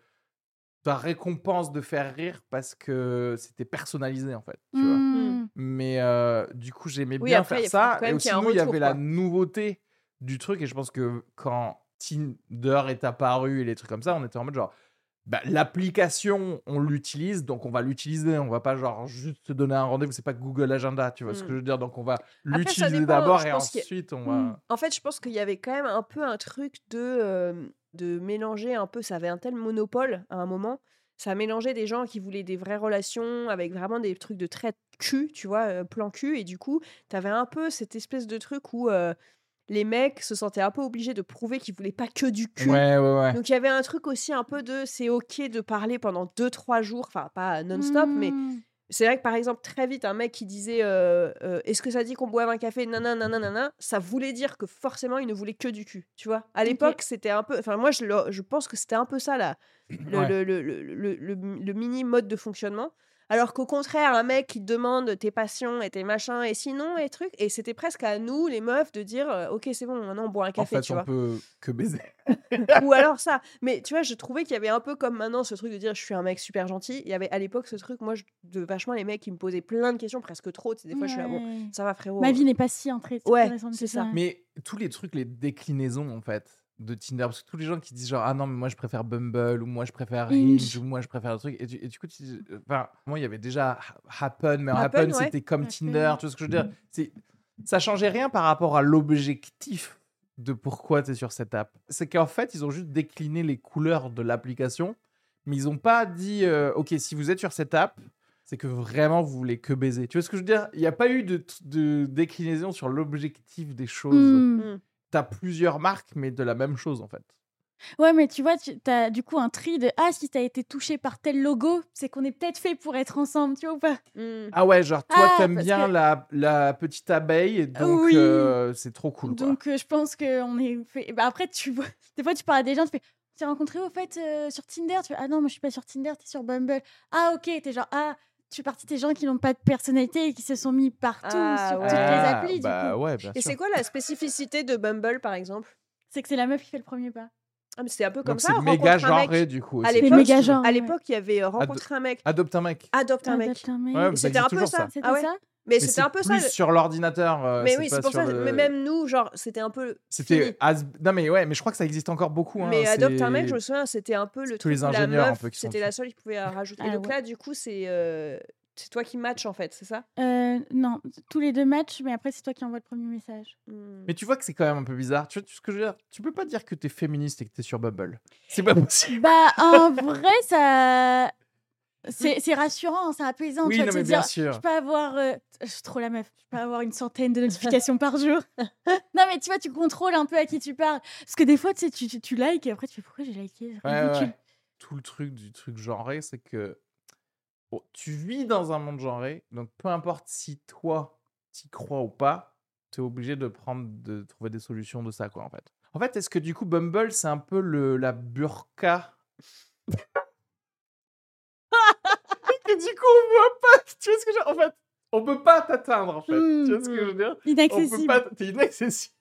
récompense de faire rire parce que c'était personnalisé en fait. Tu vois. Hmm. Mais euh, du coup, j'aimais Oui, bien après, faire il ça. Et aussi, qu'il y nous, il y avait la nouveauté du truc. Et je pense que quand Tinder est apparu et les trucs comme ça, on était en mode genre, bah, l'application, on l'utilise, donc on va l'utiliser. On va pas genre juste se donner un rendez-vous. C'est pas Google Agenda, tu vois ce Mm. que je veux dire. Donc on va l'utiliser d'abord et a- ensuite on Mm. va. En fait, je pense qu'il y avait quand même un peu un truc de, euh, de mélanger un peu. Ça avait un tel monopole à un moment. Ça mélangeait des gens qui voulaient des vraies relations avec vraiment des trucs de trait cul, tu vois, euh, plan cul. Et du coup, t'avais un peu cette espèce de truc où euh, les mecs se sentaient un peu obligés de prouver qu'ils voulaient pas que du cul. Ouais, ouais, ouais. Donc il y avait un truc aussi un peu de c'est ok de parler pendant 2-3 jours, enfin pas non-stop, mais Hmm. C'est vrai que par exemple, très vite, un mec qui disait euh, euh, Est-ce que ça dit qu'on boive un café? Nanana, nanana, ça voulait dire que forcément il ne voulait que du cul. Tu vois? À l'époque, c'était un peu. Enfin, moi, je, le- je pense que c'était un peu ça, là, Ouais. le, le- le- le mini mode de fonctionnement. Alors qu'au contraire, un mec qui te demande tes passions et tes machins et sinon et trucs, et c'était presque à nous, les meufs, de dire euh, Ok, c'est bon, maintenant on boit un En café, fait, tu on vois. peut que baiser. Ou alors ça. Mais tu vois, je trouvais qu'il y avait un peu comme maintenant ce truc de dire je suis un mec super gentil. Il y avait à l'époque ce truc, moi, je- de vachement les mecs qui me posaient plein de questions, presque trop. tu sais, Des fois, je suis là, bon, ça va frérot. Ma vie n'est pas si entrée. Ouais, c'est ça. Mais tous les trucs, les déclinaisons en fait de Tinder, parce que tous les gens qui disent genre ah non mais moi je préfère Bumble ou moi je préfère Hinge. Hinge ou moi je préfère le truc et du, et du coup tu dis- enfin moi il y avait déjà Ha- Happen mais Happen, Happen, ouais. c'était comme Happen. Tinder tu vois ce que je veux dire? C'est ça changeait rien par rapport à l'objectif de pourquoi tu es sur cette app c'est qu'en fait ils ont juste décliné les couleurs de l'application mais ils ont pas dit euh, ok si vous êtes sur cette app c'est que vraiment vous voulez que baiser tu vois ce que je veux dire? Il n'y a pas eu de, de déclinaison sur l'objectif des choses Hmm. T'as plusieurs marques, mais de la même chose en fait. Ouais, mais tu vois, tu as du coup un tri de Ah, si t'as été touché par tel logo, c'est qu'on est peut-être fait pour être ensemble, tu vois ou pas? Mm. Ah ouais, genre toi Ah, t'aimes bien que- la, la petite abeille, et donc Oui. euh, c'est trop cool. quoi. Donc, euh, je pense qu'on est fait. Bah, après, tu vois, <laughs> des fois, tu parles à des gens, tu fais Tu t'es rencontré au fait euh, sur Tinder? Tu fais Ah non, moi je suis pas sur Tinder, t'es sur Bumble. Ah ok, t'es genre Ah, tu fais partie des gens qui n'ont pas de personnalité et qui se sont mis partout Ah, sur ouais. toutes les Ah, applis. bah du coup. ouais, bien Et c'est quoi la spécificité de Bumble, par exemple? C'est que c'est la meuf qui fait le premier pas. Ah, mais c'était un peu comme Donc ça. c'est méga genré du coup. À aussi. l'époque, il y avait euh, rencontré un mec, Adopte un mec. adopte un mec. Adopte un mec. Ouais, Et mais ça c'était un peu toujours, ça. ça. C'était Ah ouais. ça? Mais Mais c'était c'est un peu ça. plus sur l'ordinateur. euh, Mais oui, c'est pour ça. le- Mais même nous, genre, c'était un peu. C'était as- non mais ouais, mais je crois que ça existe encore beaucoup. hein, Mais adopte un mec, je me souviens, c'était un peu le tous les la ingénieurs un meuf, peu qui sont c'était la seule qui pouvait euh, rajouter. Ah Donc ouais. là, du coup, c'est euh, c'est toi qui match en fait, c'est ça? Euh, Non, tous les deux matchs, mais après, c'est toi qui envoie le premier message. Hmm. Mais tu vois que c'est quand même un peu bizarre. Tu vois ce que je veux dire? Tu peux pas dire que t'es féministe et que t'es sur Bubble. C'est pas possible. Bah, en vrai, ça. C'est rassurant, c'est apaisant. Oui, tu non te mais dire, bien sûr. je peux avoir. euh, Je suis trop la meuf. Je peux avoir une centaine de notifications par jour. <laughs> non, mais tu vois, tu contrôles un peu à qui tu parles. Parce que des fois, tu sais, tu, tu, tu likes et après, tu fais pourquoi j'ai liké? Ouais, ouais. Tout le truc du truc genré, c'est que bon, tu vis dans un monde genré, donc peu importe si toi t'y crois ou pas, t'es obligé de prendre, de trouver des solutions de ça, quoi, en fait. En fait, est-ce que du coup Bumble, c'est un peu le la burqa Et du coup, on voit pas. <laughs> Tu vois ce que je... En fait, on peut pas t'atteindre, en fait. Tu vois ce que je veux dire? On peut Inaccessible. pas. T'es inaccessible.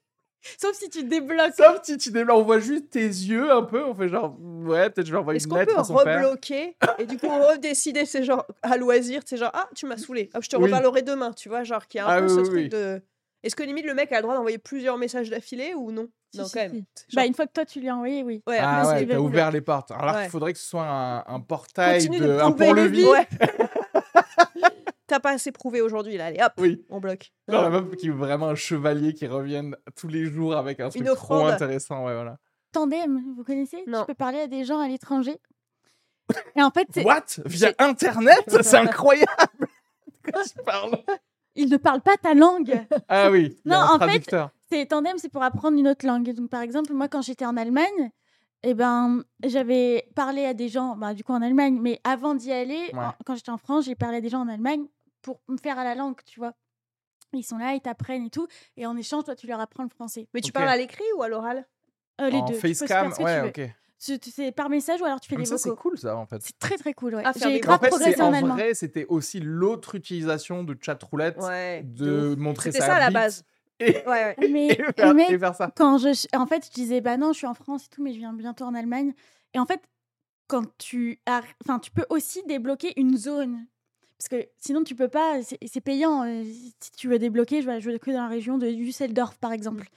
Sauf si tu débloques. Sauf si tu débloques, on voit juste tes yeux un peu. On fait genre, ouais, peut-être je vais envoyer une qu'on lettre peut à son père. rebloquer et du coup redécider, c'est genre à loisir, c'est genre ah tu m'as saoulé, ah, je te Oui. reparlerai demain, tu vois, genre qu'il y a un Ah peu oui, ce oui, truc de. Est-ce que limite le mec a le droit d'envoyer plusieurs messages d'affilée ou non? Si, Non si, quand même. Genre- Bah, une fois que toi, tu lui as envoyé, oui. Ouais, Ah ouais, t'as ouvert les portes. Alors Ouais. qu'il faudrait que ce soit un, un portail, Continue de, de un. Ouais. <laughs> T'as pas assez prouvé aujourd'hui là, allez hop, Oui. on bloque. Genre la meuf qui est vraiment un chevalier qui revienne tous les jours avec un truc Une trop intéressant. Ouais, voilà. Tandem, vous connaissez? Non. Tu peux parler à des gens à l'étranger? Et en fait, c'est- What? Via Internet? <laughs> C'est incroyable De quoi tu parles? Ils ne parlent pas ta langue. <laughs> Ah oui, Non, en fait. C'est tandem, c'est pour apprendre une autre langue. Donc, par exemple, moi, quand j'étais en Allemagne, eh ben, j'avais parlé à des gens, bah, du coup en Allemagne, mais avant d'y aller, Ouais. en- quand j'étais en France, j'ai parlé à des gens en Allemagne pour me faire à la langue, tu vois. Ils sont là, ils t'apprennent et tout, et en échange, toi, tu leur apprends le français. Mais tu parles à l'écrit ou à l'oral? Euh, les en deux. facecam, ouais, tu veux. ok. C'est par message ou alors tu fais Comme des ça, c'est vocaux. cool ça en fait. C'est très très cool, ouais. Ah, J'ai grave En fait, progressé c'est en en allemand. vrai, c'était aussi l'autre utilisation de chat roulette Ouais. de montrer C'était sa ça à la base. et, Ouais, ouais. <laughs> Mais, et faire, et faire ça. quand je en fait je disais bah non je suis en France et tout mais je viens bientôt en Allemagne et en fait quand tu enfin tu peux aussi débloquer une zone parce que sinon tu peux pas c'est payant euh, si tu veux débloquer je vais jouer que dans la région de Düsseldorf par exemple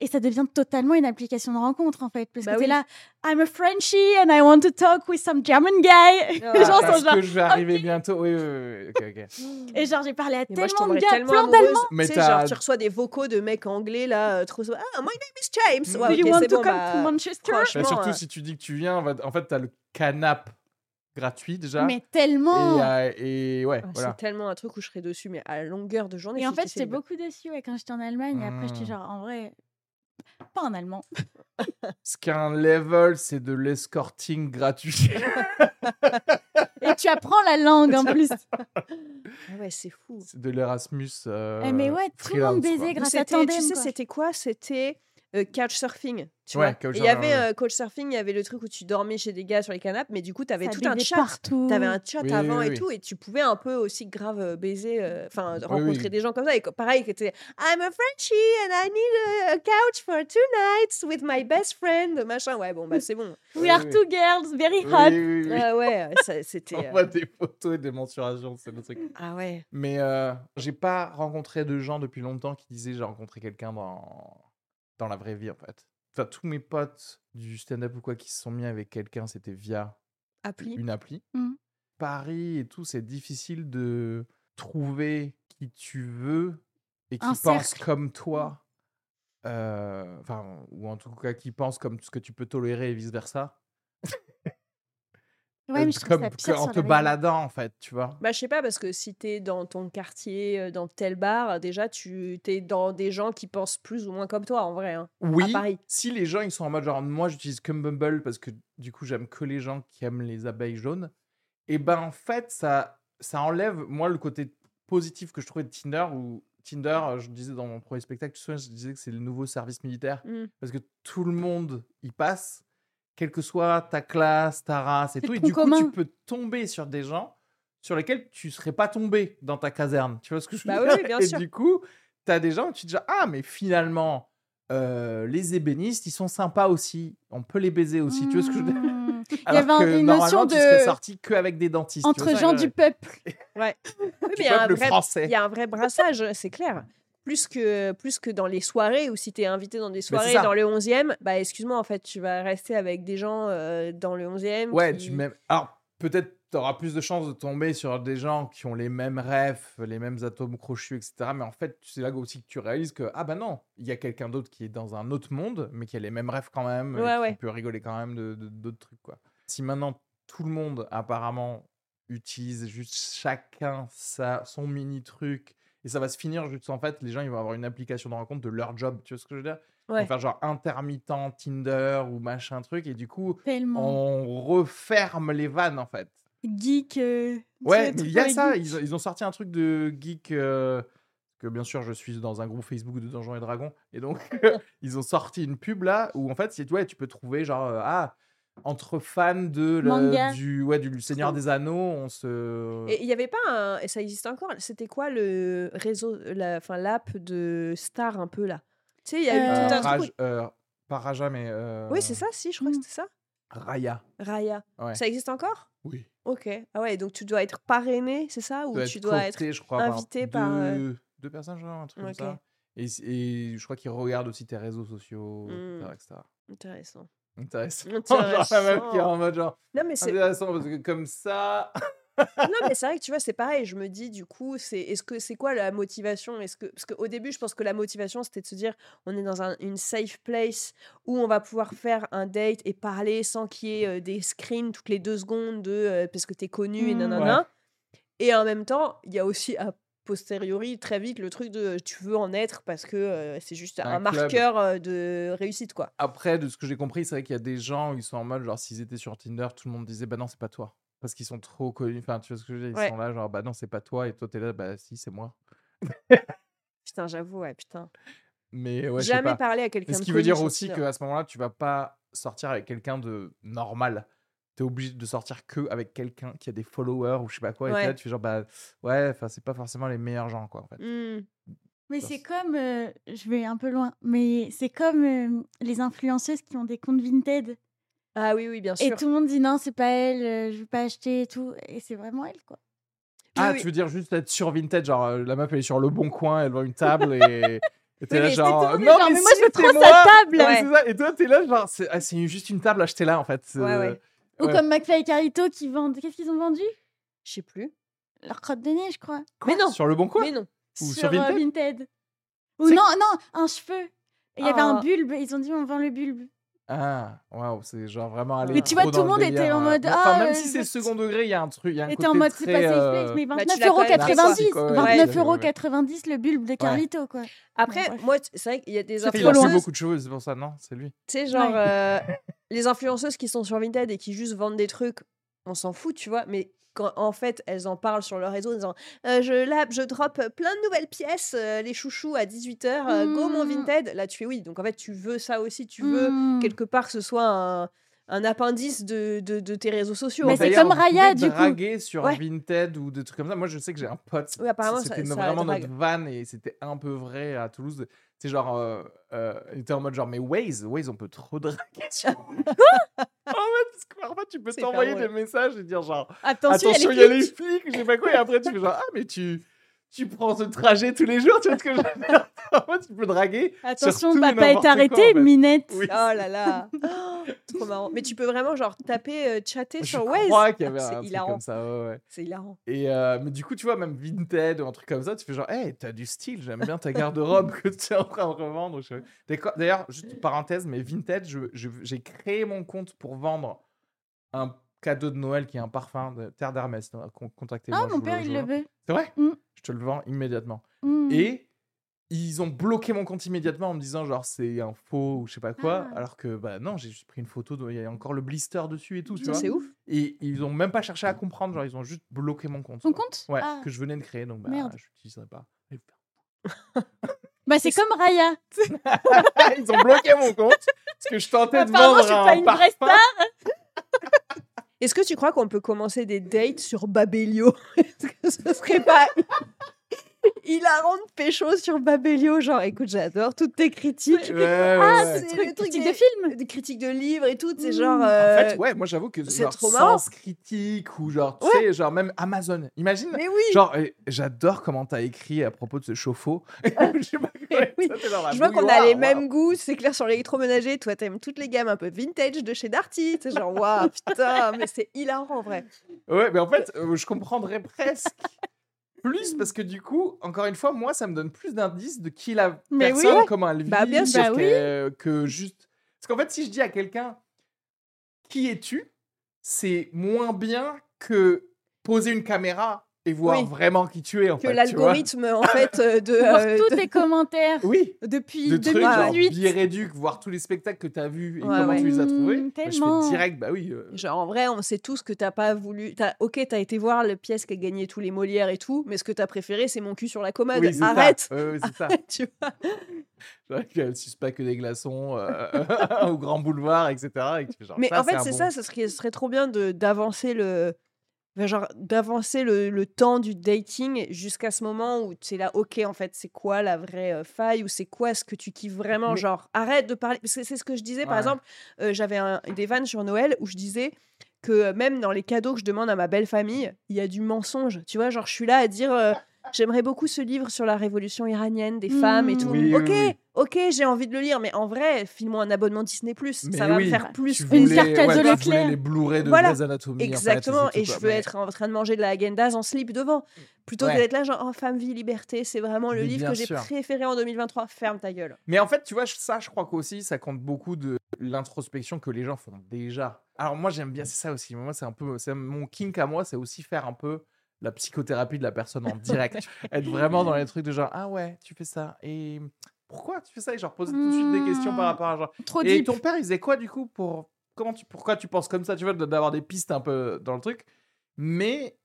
et ça devient totalement une application de rencontre en fait parce Bah que t'es oui. là I'm a Frenchie and I want to talk with some German guy Ah, <laughs> Les gens Parce sont genre que je vais arriver bientôt. Oui, oui, oui. Et genre j'ai parlé à je tellement de gars plein d'Allemands Mais tu sais, t'as- genre, tu reçois des vocaux de mecs anglais, là, euh, trop... Ah, my name is James. Mm. Ouais, Do you ok, want c'est to bon, come bah, to Manchester? Bah, surtout euh, si tu dis que tu viens, en fait, tu as le canap gratuit déjà. mais tellement Et, euh, et ouais, ah, voilà. C'est tellement un truc où je serais dessus, mais à longueur de journée. Et en fait, j'étais beaucoup déçue ouais, quand j'étais en Allemagne. Et après, j'étais Hmm. genre, en vrai, pas en allemand. <laughs> Ce qu'un level, c'est de l'escorting gratuit. <laughs> Et tu apprends la langue en <laughs> plus. Ah ouais, c'est fou. c'est de l'Erasmus. euh, Eh, mais ouais, tout le monde baisait grâce à Tandem. tu sais, c'était quoi? C'était euh, couchsurfing. Tu Ouais, vois. Il y avait euh, couchsurfing, il y avait le truc où tu dormais chez des gars sur les canapes, mais du coup, tu avais Ça tout un chat. partout. T'avais un chat Oui, avant oui, et oui. tout, et tu pouvais un peu aussi grave euh, baiser, euh, enfin rencontrer oui. des gens comme ça. Et pareil, que t'es I'm a Frenchie and I need a, a couch for two nights with my best friend, machin. Ouais, bon, bah c'est bon. <laughs> We are Oui, two girls, very Oui, hot. oui, oui. Ah ouais, c'était. <laughs> On euh, voit des photos et des mensurations, c'est le truc. Ah ouais. Mais euh, j'ai pas rencontré de gens depuis longtemps qui disaient j'ai rencontré quelqu'un dans... dans la vraie vie en fait. Enfin, tous mes potes du stand-up ou quoi qui se sont mis avec quelqu'un, c'était via Appli. une appli. Mhm. Paris et tout, c'est difficile de trouver qui tu veux et qui Un pense cercle. comme toi. Euh, Enfin, ou en tout cas qui pense comme ce que tu peux tolérer et vice-versa. Ouais, mais je trouve comme ça pire en te baladant en fait, tu vois? Bah, je sais pas, parce que si t'es dans ton quartier, euh, dans tel bar, déjà, tu t'es dans des gens qui pensent plus ou moins comme toi, en vrai. hein. Oui, Paris. si les gens ils sont en mode genre moi j'utilise que Bumble parce que du coup j'aime que les gens qui aiment les abeilles jaunes, et ben en fait ça ça enlève moi le côté positif que je trouvais de Tinder où Tinder, euh, je disais dans mon premier spectacle, tu souviens, je disais que c'est le nouveau service militaire Mm. parce que tout le monde y passe, quelle que soit ta classe, ta race et tout, et du coup tu peux tomber sur des gens sur lesquels tu serais pas tombé dans ta caserne, tu vois ce que je veux Bah oui, dire oui, bien Et sûr. du coup, tu as des gens où tu te dis ah mais finalement euh, les ébénistes, ils sont sympas aussi. On peut les baiser aussi. Tu vois ce que je veux dire Hmm. Il y avait une notion tu serais de sorti qu'avec des dentistes. entre gens du peuple. <laughs> Ouais. Oui, mais il y a un vrai français. Il y a un vrai brassage, c'est clair. Plus que, plus que dans les soirées, ou si tu es invité dans des c'est soirées dans le 11e, bah excuse-moi, en fait, tu vas rester avec des gens euh, dans le 11e. Ouais, qui- tu mets... Alors, peut-être tu auras plus de chances de tomber sur des gens qui ont les mêmes rêves, les mêmes atomes crochus, etc. Mais en fait, c'est là aussi que tu réalises que, ah bah non, il y a quelqu'un d'autre qui est dans un autre monde, mais qui a les mêmes rêves quand même, et Ouais, qui ouais. peut rigoler quand même de de- d'autres trucs, quoi. Si maintenant, tout le monde, apparemment, utilise juste chacun sa, son mini truc, et ça va se finir juste, en fait, les gens, ils vont avoir une application de rencontre de leur job, tu vois ce que je veux dire? Ils Ouais. vont faire genre intermittent Tinder ou machin truc, et du coup, Tellement. on referme les vannes en fait. Geek. euh, Ouais, mais il y a ça. Ils, ont- ils ont sorti un truc de geek. euh, que bien sûr, je suis dans un groupe Facebook de Donjons et Dragons. Et donc, <laughs> <laughs> ils ont sorti une pub là où en fait, c'est- ouais, tu peux trouver genre, euh, ah, entre fans de le- du, ouais, du Seigneur des Anneaux, on se. Et il n'y avait pas un. Et ça existe encore C'était quoi le réseau, la- enfin l'app de Star un peu là? Tu sais, il y a eu Euh, tout un Raj- truc. euh, pas Raja, mais. euh, Oui, c'est ça, si, je crois que Mm. c'était ça. Raya. Raya. Ouais. Ça existe encore? Oui. Ok. Ah ouais, donc tu dois être parrainé, c'est ça? Ou tu être dois être. je crois, invité par, euh, deux, deux personnes, genre, un truc comme ça. Et, et je crois qu'ils regardent aussi tes réseaux sociaux, Mm. etc., etc. Intéressant. Intéressant. Intéressant. <laughs> genre la meuf qui est en mode genre. Non, mais c'est. Intéressant parce que comme ça. non, mais c'est vrai que tu vois, c'est pareil. Je me dis, du coup, c'est est-ce que c'est quoi la motivation? Est-ce que parce qu'au début, je pense que la motivation, c'était de se dire, on est dans un- une safe place où on va pouvoir faire un date et parler sans qu'il y ait euh, des screens toutes les deux secondes de euh, parce que t'es connu et Mm. nanana. Et en même temps, il y a aussi a posteriori très vite le truc de euh, tu veux en être parce que euh, c'est juste Un marqueur euh, de réussite quoi. Après, de ce que j'ai compris, c'est vrai qu'il y a des gens ils sont en mode genre s'ils étaient sur Tinder, tout le monde disait bah non, c'est pas toi. Parce qu'ils sont trop connus. Enfin, tu vois ce que je veux dire? Ils Ouais. sont là, genre bah non, c'est pas toi. Et toi, t'es là, bah si, c'est moi. <laughs> Putain, j'avoue, ouais, putain. Mais ouais, Jamais parler à quelqu'un ce qui veut dire aussi qu'à ce moment-là, tu vas pas sortir avec quelqu'un de normal. T'es obligé de sortir que avec quelqu'un qui a des followers ou je sais pas quoi. Et là, tu fais genre bah ouais, enfin, c'est pas forcément les meilleurs gens, quoi, en fait. Hmm. Mais c'est comme, euh, je vais un peu loin, mais c'est comme euh, les influenceuses qui ont des comptes Vinted. Ah oui, oui, bien Et sûr. tout le monde dit non, c'est pas elle, euh, je veux pas acheter et tout. Et c'est vraiment elle, quoi. Ah, oui. tu veux dire juste être sur Vinted, genre euh, la meuf elle est sur le bon coin, elle vend une table et. et t'es Oui, là genre. mais non, genre, mais, mais moi, je veux trop moi sa table. Ouais, Ouais. c'est ça. Et toi, t'es là, genre, c'est ah, c'est juste une table, achetez-la en fait. Ouais, euh, ouais. Ou Ouais. comme McFly et Carito qui vendent. Qu'est-ce qu'ils ont vendu? Je sais plus. Leur crotte de nez, je crois. Mais non. Sur le bon coin? Mais non. Ou sur sur euh, Vinted? Vinted. Ou non, non, un cheveu. Il y avait un Ah. bulbe. Ils ont dit on vend le bulbe. Ah, waouh, c'est genre vraiment aller. Mais tu vois, tout le monde était en euh, mode, Enfin, ah, même euh, si c'est second degré, il y a un truc. il Y a un t'es en mode c'est pas safe euh, place, mais Bah, tu 29,90 l'as quand même fait, quoi. 29,90 Ouais, ouais, 29,90 le bulbe de Carlito, quoi. Après, moi, c'est vrai qu'il y a des C'est Il a influenceuses, beaucoup de cheveux, c'est pour ça, non? C'est lui. tu sais, genre, Ouais. euh, <laughs> les influenceuses qui sont sur Vinted et qui juste vendent des trucs, on s'en fout, tu vois, mais quand en fait elles en parlent sur leur réseau en disant Euh, je là je drop plein de nouvelles pièces euh, les chouchous à 18h go mon Mm. Vinted là tu fais oui donc en fait tu veux ça aussi tu veux Hmm. quelque part que ce soit un, un appendice de, de, de tes réseaux sociaux Mais c'est comme Raya, du coup. draguer sur Ouais. Vinted ou des trucs comme ça. Moi, je sais que j'ai un pote. Oui, apparemment, ça- c'était ça vraiment drague. notre van et c'était un peu vrai à Toulouse. C'est genre, euh, euh, il était en mode genre, mais Waze, Waze, on peut trop draguer. <laughs> sur- <laughs> en fait, parce que parfois, tu peux t'envoyer des messages et dire genre, Attention, attention, il y a les flics, je sais pas quoi. Et après, tu fais genre, ah, mais tu, tu prends ce trajet tous les jours, tu vois ce que je veux dire? En fait, tu peux draguer. Attention, tout papa est quoi, arrêté, en fait. Minette. Oui. Oh là là Oh, <laughs> Trop marrant. Mais tu peux vraiment genre taper, euh, chatter Je sur Waze. crois qu'il y avait C'est un truc hilarant. comme ça. Ouais, ouais. C'est hilarant. Et euh, mais du coup, tu vois, même Vinted ou un truc comme ça, tu fais genre, hey, t'as du style, j'aime bien ta garde-robe que tu es en train de revendre. Je- D'ailleurs, juste parenthèse, mais Vinted, je- je- j'ai créé mon compte pour vendre un cadeau de Noël qui est un parfum de Terre d'Hermès. Contactez-moi. Ah, mon père, il veut. C'est vrai? Mm. Je te le vends immédiatement. Mm. Et ils ont bloqué mon compte immédiatement en me disant genre c'est un faux ou je sais pas quoi. Ah. Alors que bah non, j'ai juste pris une photo, de- il y a encore le blister dessus et tout, tu Ça, vois. C'est ouf. Et ils ont même pas cherché à comprendre, genre ils ont juste bloqué mon compte. Ton quoi. compte? Ouais, Ah. que je venais de créer, donc bah, Merde. je l'utiliserai pas. <laughs> Bah, c'est comme Raya. <laughs> ils ont bloqué mon compte parce que je tentais de Apparemment, vendre je suis un pas une vraie parfum. <laughs> Est-ce que tu crois qu'on peut commencer des dates sur Babelio? <laughs> Est-ce que ce serait pas hilarant de pécho sur Babelio. Genre, écoute, j'adore toutes tes critiques. Ouais, ouais, Ah, ouais. c'est des- de film. Des critiques de livres et tout, c'est Mm. genre. En euh, fait, ouais, moi j'avoue que c'est genre, trop marrant. sens critique ou genre, tu Ouais. sais, genre même Amazon. Imagine, Mais oui, genre, euh, j'adore comment t'as écrit à propos de ce chauffe-eau. <laughs> Je sais pas comment- Oui. ça, t'es dans la je vois qu'on a les mêmes goûts, c'est clair sur l'électroménager. Toi, t'aimes toutes les gammes un peu vintage de chez Darty. C'est genre, waouh, putain, mais c'est hilarant en vrai. Ouais, mais en fait, euh, je comprendrais presque plus parce que du coup, encore une fois, moi, ça me donne plus d'indices de qui la Mais oui. personne, comment elle vit, Bah, bien sûr. ce Bah oui. que juste. Parce qu'en fait, si je dis à quelqu'un qui es-tu, c'est moins bien que poser une caméra et voir Oui. vraiment qui tu es en Que l'algorithme, en <laughs> fait, euh, de. Voir euh, tous de- tes commentaires Oui. depuis De trucs genre 2018. Biréduc, voir tous les spectacles que tu as vus et Ouais, comment ouais. tu les as trouvés. Mm, Moi, je tellement. fais direct, bah oui. euh, Genre, en vrai, on sait tous que t'as pas voulu. T'as... Ok, t'as été voir la pièce qui a gagné tous les Molières et tout, mais ce que t'as préféré, c'est mon cul sur la commode. oui. Arrête ouais, c'est ça. <laughs> Tu vois Genre qu'elle suce pas que des glaçons euh, <laughs> au Grand Boulevard, etc. et genre, Mais ça, en fait, c'est bon- ça, ce serait, ce serait trop bien de, d'avancer le. Enfin, Genre, d'avancer le, le temps du dating jusqu'à ce moment où c'est là, ok, en fait, c'est quoi la vraie euh, faille ou c'est quoi ce que tu kiffes vraiment? Mais- Genre, arrête de parler. Parce que c'est ce que je disais, par exemple, euh, j'avais un- des vannes sur Noël où je disais que euh, même dans les cadeaux que je demande à ma belle famille, il y a du mensonge. Tu vois, genre, je suis là à dire. euh, J'aimerais beaucoup ce livre sur la révolution iranienne des femmes et tout. Oui, oui, ok, oui. Ok, j'ai envie de le lire, mais en vrai, file-moi un abonnement Disney+. Mais ça va oui, me faire plus tu Une voulais- carte ouais, voulais Leclerc. les Blu-ray de Voilà. Anatomy. en fait, Exactement, et je veux être en train de manger de la Agendaz en slip devant. Plutôt Ouais. que d'être là, genre, oh, femme, vie, liberté, c'est vraiment le Mais livre que j'ai préféré en 2023. Ferme ta gueule. Mais en fait, tu vois, ça, je crois qu'aussi, ça compte beaucoup de l'introspection que les gens font déjà. Alors moi, j'aime bien, c'est ça aussi. Moi, c'est un peu, c'est mon kink à moi, c'est aussi faire un peu la psychothérapie de la personne en direct. <laughs> Être vraiment dans les trucs de genre, ah ouais, tu fais ça. Et pourquoi tu fais ça? Et genre, poser tout de suite des questions par Hmm. rapport à genre. Trop Et deep. ton père, il faisait quoi du coup pour comment tu pourquoi tu penses comme ça Tu vois, d'avoir des pistes un peu dans le truc? Mais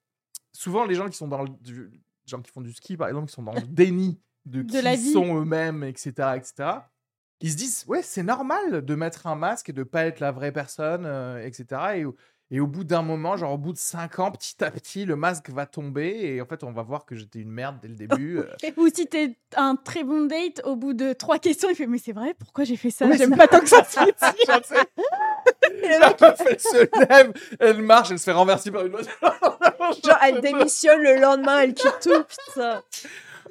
souvent, les gens qui sont dans le du- gens qui font du ski, par exemple, qui sont dans le <laughs> déni de, De qui la vie. sont eux-mêmes, etc., etc. Ils se disent ouais, c'est normal de mettre un masque et de pas être la vraie personne, euh, etc. Et, au- et au bout d'un moment, genre au bout de cinq ans, petit à petit, le masque va tomber et en fait, on va voir que j'étais une merde dès le <laughs> début. euh. Ou si t'es un très bon date, au bout de trois questions, il fait Mais c'est vrai, pourquoi j'ai fait ça? J'aime pas tant que ça. tu <laughs> sais, <laughs> la meuf, elle se lève, elle marche, elle se fait renverser par une autre. Genre, elle démissionne le lendemain, elle quitte tout. Putain.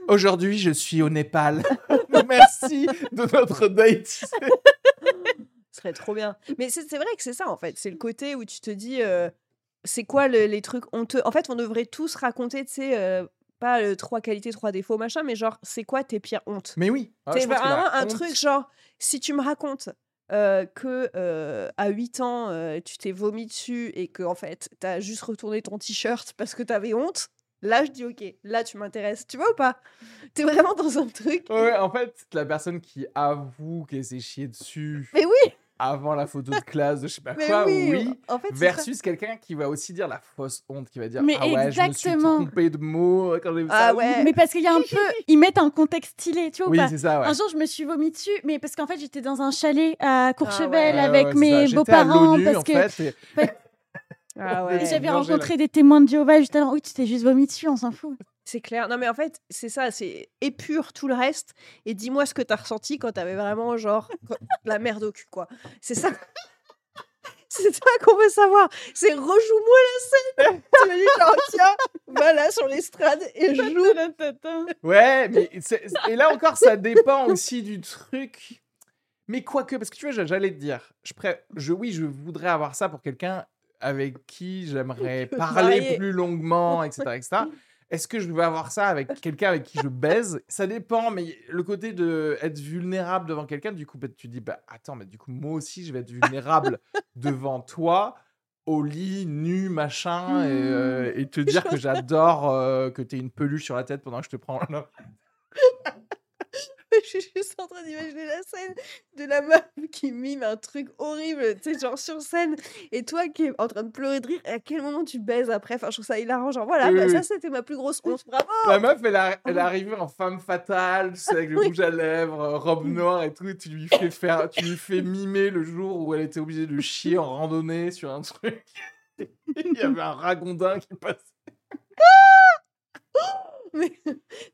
Aujourd'hui, je suis au Népal. Merci de notre date. Ce serait trop bien. Mais c'est vrai que c'est ça, en fait. C'est le côté où tu te dis, euh, c'est quoi le- les trucs honteux? En fait, on devrait tous raconter, tu sais, euh, pas trois qualités, trois défauts, machin, mais genre, c'est quoi tes pires hontes? Mais oui. Ah, C'est la vraiment un honte- truc genre, si tu me racontes euh, que euh, à 8 ans, euh, tu t'es vomi dessus et que en fait, t'as juste retourné ton t-shirt parce que t'avais honte, là, je dis ok, là, tu m'intéresses. Tu vois ou pas? <laughs> T'es vraiment dans un truc. Ouais, en fait, la personne qui avoue qu'elle s'est chiée dessus Mais oui, avant la photo de classe de je sais pas mais quoi, oui. oui. En fait, c'est ça. Versus quelqu'un qui va aussi dire la fausse honte, qui va dire Mais Ah ouais, je me suis exactement. trompé de mots quand j'ai vu Ah ça. ouais. Mais parce qu'il y a un peu. Ils mettent un contexte stylé, tu vois ou Oui, pas c'est ça, ouais. Un jour, je me suis vomi dessus, mais parce qu'en fait, j'étais dans un chalet à Courchevel Ouais, avec ça. mes beaux-parents. Parce en que fait, et- <laughs> Ah Ouais. j'avais rencontré des témoins de Jéhovah juste avant. Oui, tu t'es juste vomi dessus, on s'en fout. C'est clair. Non, mais en fait, c'est ça, c'est épure tout le reste et dis-moi ce que t'as ressenti quand t'avais vraiment, genre, <laughs> la merde au cul, quoi. C'est ça. <laughs> C'est ça qu'on veut savoir. C'est rejoue-moi la scène. <laughs> tu me dis, genre, tiens, va là sur l'estrade et joue. Ouais, mais c'est- et là encore, ça dépend aussi du truc. Mais quoique, parce que tu vois, j'allais te dire, je, pré- je oui, je voudrais avoir ça pour quelqu'un avec qui j'aimerais parler plus longuement, etc., etc. Est-ce que je veux avoir ça avec quelqu'un avec qui je baise? Ça dépend, mais le côté de être vulnérable devant quelqu'un, du coup, bah, tu dis, bah attends, mais du coup, moi aussi, je vais être vulnérable <laughs> devant toi, au lit, nu, machin, et, euh, et te dire que j'adore euh, que tu une peluche sur la tête pendant que je te prends. <laughs> <laughs> Je suis juste en train d'imaginer la scène de la meuf qui mime un truc horrible, tu sais, genre sur scène, et toi qui es en train de pleurer de rire, et à quel moment tu baises après? Enfin, je trouve ça hilarant, genre voilà, Oui, bah, oui, ça c'était ma plus grosse honte, <laughs> bravo La meuf, elle, a- elle est <laughs> arrivée en femme fatale, tu sais, avec le rouge à lèvres, euh, robe noire et tout. Et tu lui fais faire, tu lui fais mimer le jour où elle était obligée de chier en randonnée sur un truc. Il y avait un ragondin qui passait. <laughs> mais,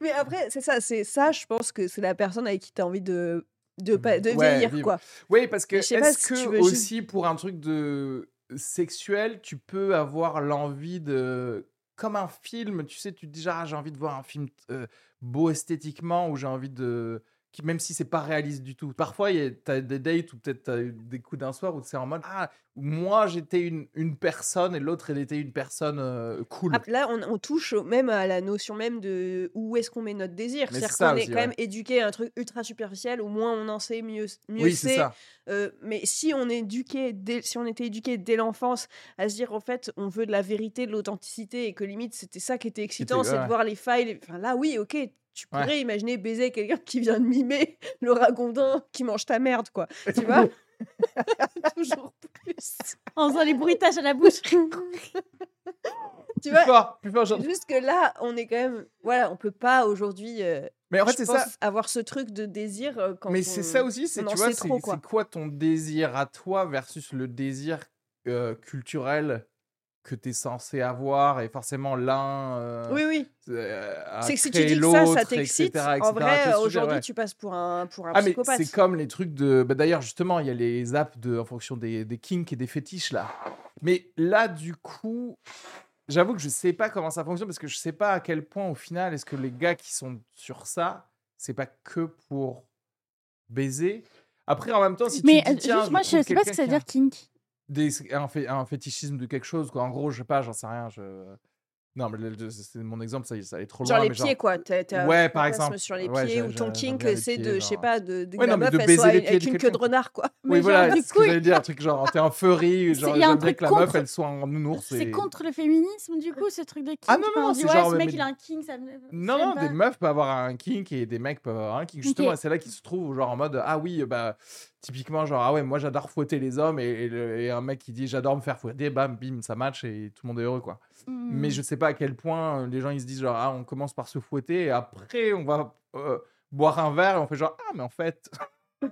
Mais après, c'est ça, c'est ça, je pense que c'est la personne avec qui tu as envie de, de, de Ouais, vieillir, vivre. quoi. Oui, parce que est-ce si que juste- aussi pour un truc de sexuel, tu peux avoir l'envie de comme un film, tu sais, tu te dis ah, j'ai envie de voir un film euh, beau esthétiquement ou j'ai envie de qui- même si c'est pas réaliste du tout. Parfois, tu as des dates ou peut-être des coups d'un soir où c'est en mode ah, moi j'étais une, une personne et l'autre elle était une personne euh, cool. Là, on, on touche même à la notion même de où est-ce qu'on met notre désir. C'est-à-dire qu'on est aussi, quand ouais. même éduqué à un truc ultra superficiel, au moins on en sait, mieux, mieux oui, c'est. Euh, mais si on est éduqué, dès- si on était éduqué dès l'enfance à se dire en fait on veut de la vérité, de l'authenticité et que limite c'était ça qui était excitant, c'est ouais. de voir les failles. les- Enfin là oui, ok, tu Ouais. pourrais imaginer baiser quelqu'un qui vient de mimer <laughs> Laura Gondin qui mange ta merde quoi. Tu vois? <laughs> <laughs> Toujours plus. En faisant les bruitages à la bouche. Tu Plus vois? fort, plus fort, genre- Jusque là, on est quand même voilà, on peut pas aujourd'hui. euh, Mais en fait, c'est ça. avoir ce truc de désir euh, quand Mais c'est ça aussi, c'est tu vois, quoi. c'est quoi ton désir à toi versus le désir euh, culturel que tu es censé avoir et forcément l'un euh, Oui oui. euh, a C'est que si tu dis que ça, l'autre, ça t'excite, etc., en etc., vrai, aujourd'hui, ouais. tu passes pour un, pour un Ah mais psychopathe. c'est comme les trucs de bah, d'ailleurs justement il y a les apps de en fonction des, des kinks et des fétiches là. Mais là du coup j'avoue que je sais pas comment ça fonctionne parce que je sais pas à quel point au final est-ce que les gars qui sont sur ça c'est pas que pour baiser. Après en même temps si Mais tu dis euh, tiens juste, moi, je sais pas ce que ça veut dire kink. Des- un, fé- un fétichisme de quelque chose quoi en gros je sais pas j'en sais rien je non mais c'est mon exemple ça, ça allait trop Genre loin les mais pieds, quoi. T'as, t'as un Ouais, par exemple. sur les Ouais, pieds ou ton kink, les c'est pieds, de, je sais genre. pas, de, de Ouais, non, meuf, de baiser soit les pieds avec de une queue de renard, quoi. <laughs> Oui, Mais voilà, genre, du c'est ce que j'allais dire, un truc <laughs> genre, t'es un furry, genre, il y a un j'aime bien truc que la meuf, elle soit en nounours. C'est contre le féminisme, du coup, ce truc de kink? Ah non, non, c'est genre, ce mec, il a un kink, ça me. Non, non, des meufs peuvent avoir un kink et des mecs peuvent avoir un kink. Justement, c'est là qu'ils se trouvent, genre, en mode, ah oui, bah, typiquement, genre, ah ouais, moi, j'adore fouetter les hommes, et, et le- et un mec qui dit, j'adore me faire fouetter, bam, bim, ça match, et tout le monde est heureux, quoi. Mais Hmm. je sais pas à quel point euh, les gens, ils se disent, genre, ah, on commence par se fouetter, et après, on va euh, boire un verre, et on fait genre, ah, mais en fait... <laughs>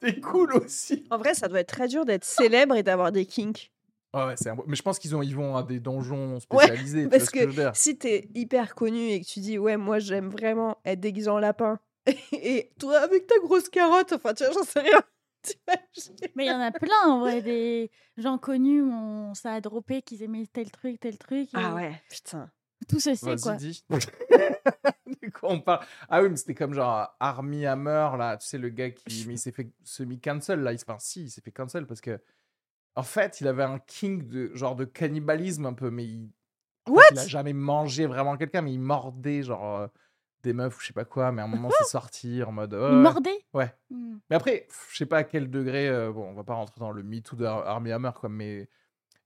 T'es cool aussi. En vrai, ça doit être très dur d'être célèbre et d'avoir des kinks. Ah ouais, c'est un... Mais je pense qu'ils ont... ils vont à des donjons <laughs> spécialisés. Parce ce que que si t'es hyper connu et que tu dis, ouais, moi, j'aime vraiment être déguisé en lapin, <laughs> et toi, avec ta grosse carotte, enfin, tu vois, j'en sais rien. <laughs> Mais il y en a plein, en vrai, des gens connus, on... ça a droppé qu'ils aimaient tel truc, tel truc. et Ah ouais, putain. Tout se sait, quoi. De quoi <laughs> on parle Ah oui, mais c'était comme genre Army Hammer, là, tu sais, le gars qui mais il s'est fait semi-cancel, là. Il... Enfin, si, il s'est fait cancel parce que, en fait, il avait un king de genre de cannibalisme un peu, mais il, en fait, What il a jamais mangé vraiment quelqu'un, mais il mordait genre euh, des meufs ou je sais pas quoi, mais à un moment, c'est sorti en mode. Il ouais. Hmm. Mais après, je sais pas à quel degré, euh, bon, on va pas rentrer dans le MeToo de Ar- Armie Hammer, quoi, mais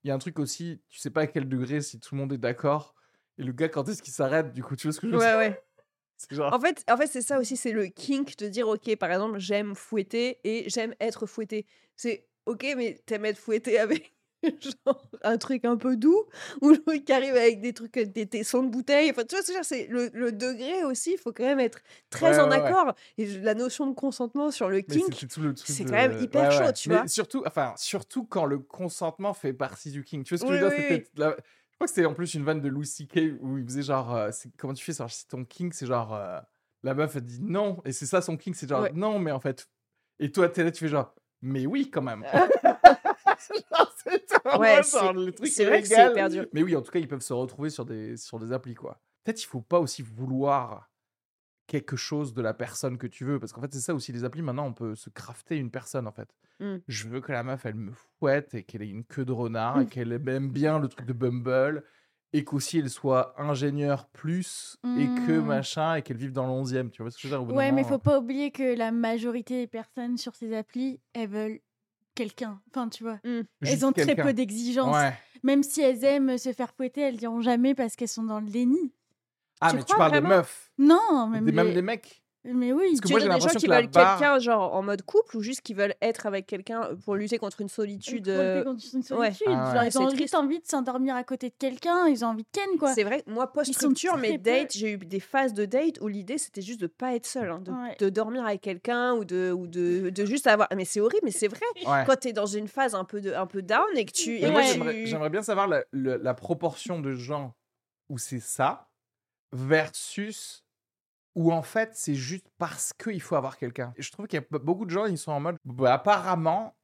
il y a un truc aussi, tu sais pas à quel degré si tout le monde est d'accord. Et le gars, quand est-ce qu'il s'arrête, du coup, tu vois ce que je veux Ouais, dire? ouais. <laughs> Genre. En fait, en fait c'est ça aussi, c'est le kink de dire, ok, par exemple, j'aime fouetter et j'aime être fouetté. C'est ok, mais t'aimes être fouetté avec <laughs> genre un truc un peu doux ou qui arrive avec des trucs, euh, des tessons de bouteille. Enfin, tu vois, c'est le, le degré aussi, il faut quand même être très Ouais, en ouais, ouais. accord. Et la notion de consentement sur le kink, c'est de- quand même hyper chaud, tu Mais vois. Surtout, enfin, surtout quand le consentement fait partie du king. Tu vois ce que Oui, je veux dire? oui, C'était la- Je crois que c'était en plus une vanne de Louis C.K. où il faisait genre. euh, c'est- comment tu fais Si ton king, c'est genre. euh, la meuf, elle dit non. Et c'est ça son king, c'est genre non, mais en fait. Et toi, t'es là, tu fais genre. Mais oui, quand même. <laughs> <laughs> Ouais, genre le truc c'est vrai que c'est hyper dur. Mais oui, en tout cas, ils peuvent se retrouver sur des, sur des applis, quoi. Peut-être il faut pas aussi vouloir quelque chose de la personne que tu veux. Parce qu'en fait, c'est ça aussi, les applis, maintenant, on peut se crafter une personne, en fait. Mm. Je veux que la meuf, elle me fouette et qu'elle ait une queue de renard et qu'elle aime bien le truc de Bumble et qu'aussi elle soit ingénieure plus et que Mm. machin et qu'elle vive dans le 11e. Tu vois ce que je veux dire au bout d'un Ouais, mais moment, faut pas oublier que la majorité des personnes sur ces applis, elles veulent quelqu'un. Enfin, tu vois. Mm. Elles ont très peu d'exigences. Ouais. Même si elles aiment se faire fouetter, elles diront jamais parce qu'elles sont dans le déni. Ah, Tu mais tu crois parles vraiment des meufs, Non, même, des, même les- des mecs. Mais oui. Parce que Tu moi, j'ai des gens qui veulent barre- quelqu'un genre en mode couple ou juste qui veulent être avec quelqu'un pour lutter contre une solitude Pour lutter euh, contre une ouais. solitude. Ah ouais. Genre, ils ont triste. juste envie de s'endormir à côté de quelqu'un, ils ont envie de ken, quoi. C'est vrai, moi, post-structure, mes peu- dates, j'ai eu des phases de date où l'idée c'était juste de pas être seul, de, Ouais. de dormir avec quelqu'un ou de, ou de, de juste avoir. Mais c'est horrible, mais c'est vrai. <laughs> Ouais. Quand t'es dans une phase un peu, de, un peu down et que tu. Mais et moi, j'aimerais- tu- j'aimerais bien savoir la proportion de gens où c'est ça versus où en fait c'est juste parce qu'il faut avoir quelqu'un. Je trouve qu'il y a beaucoup de gens, ils sont en mode bah, apparemment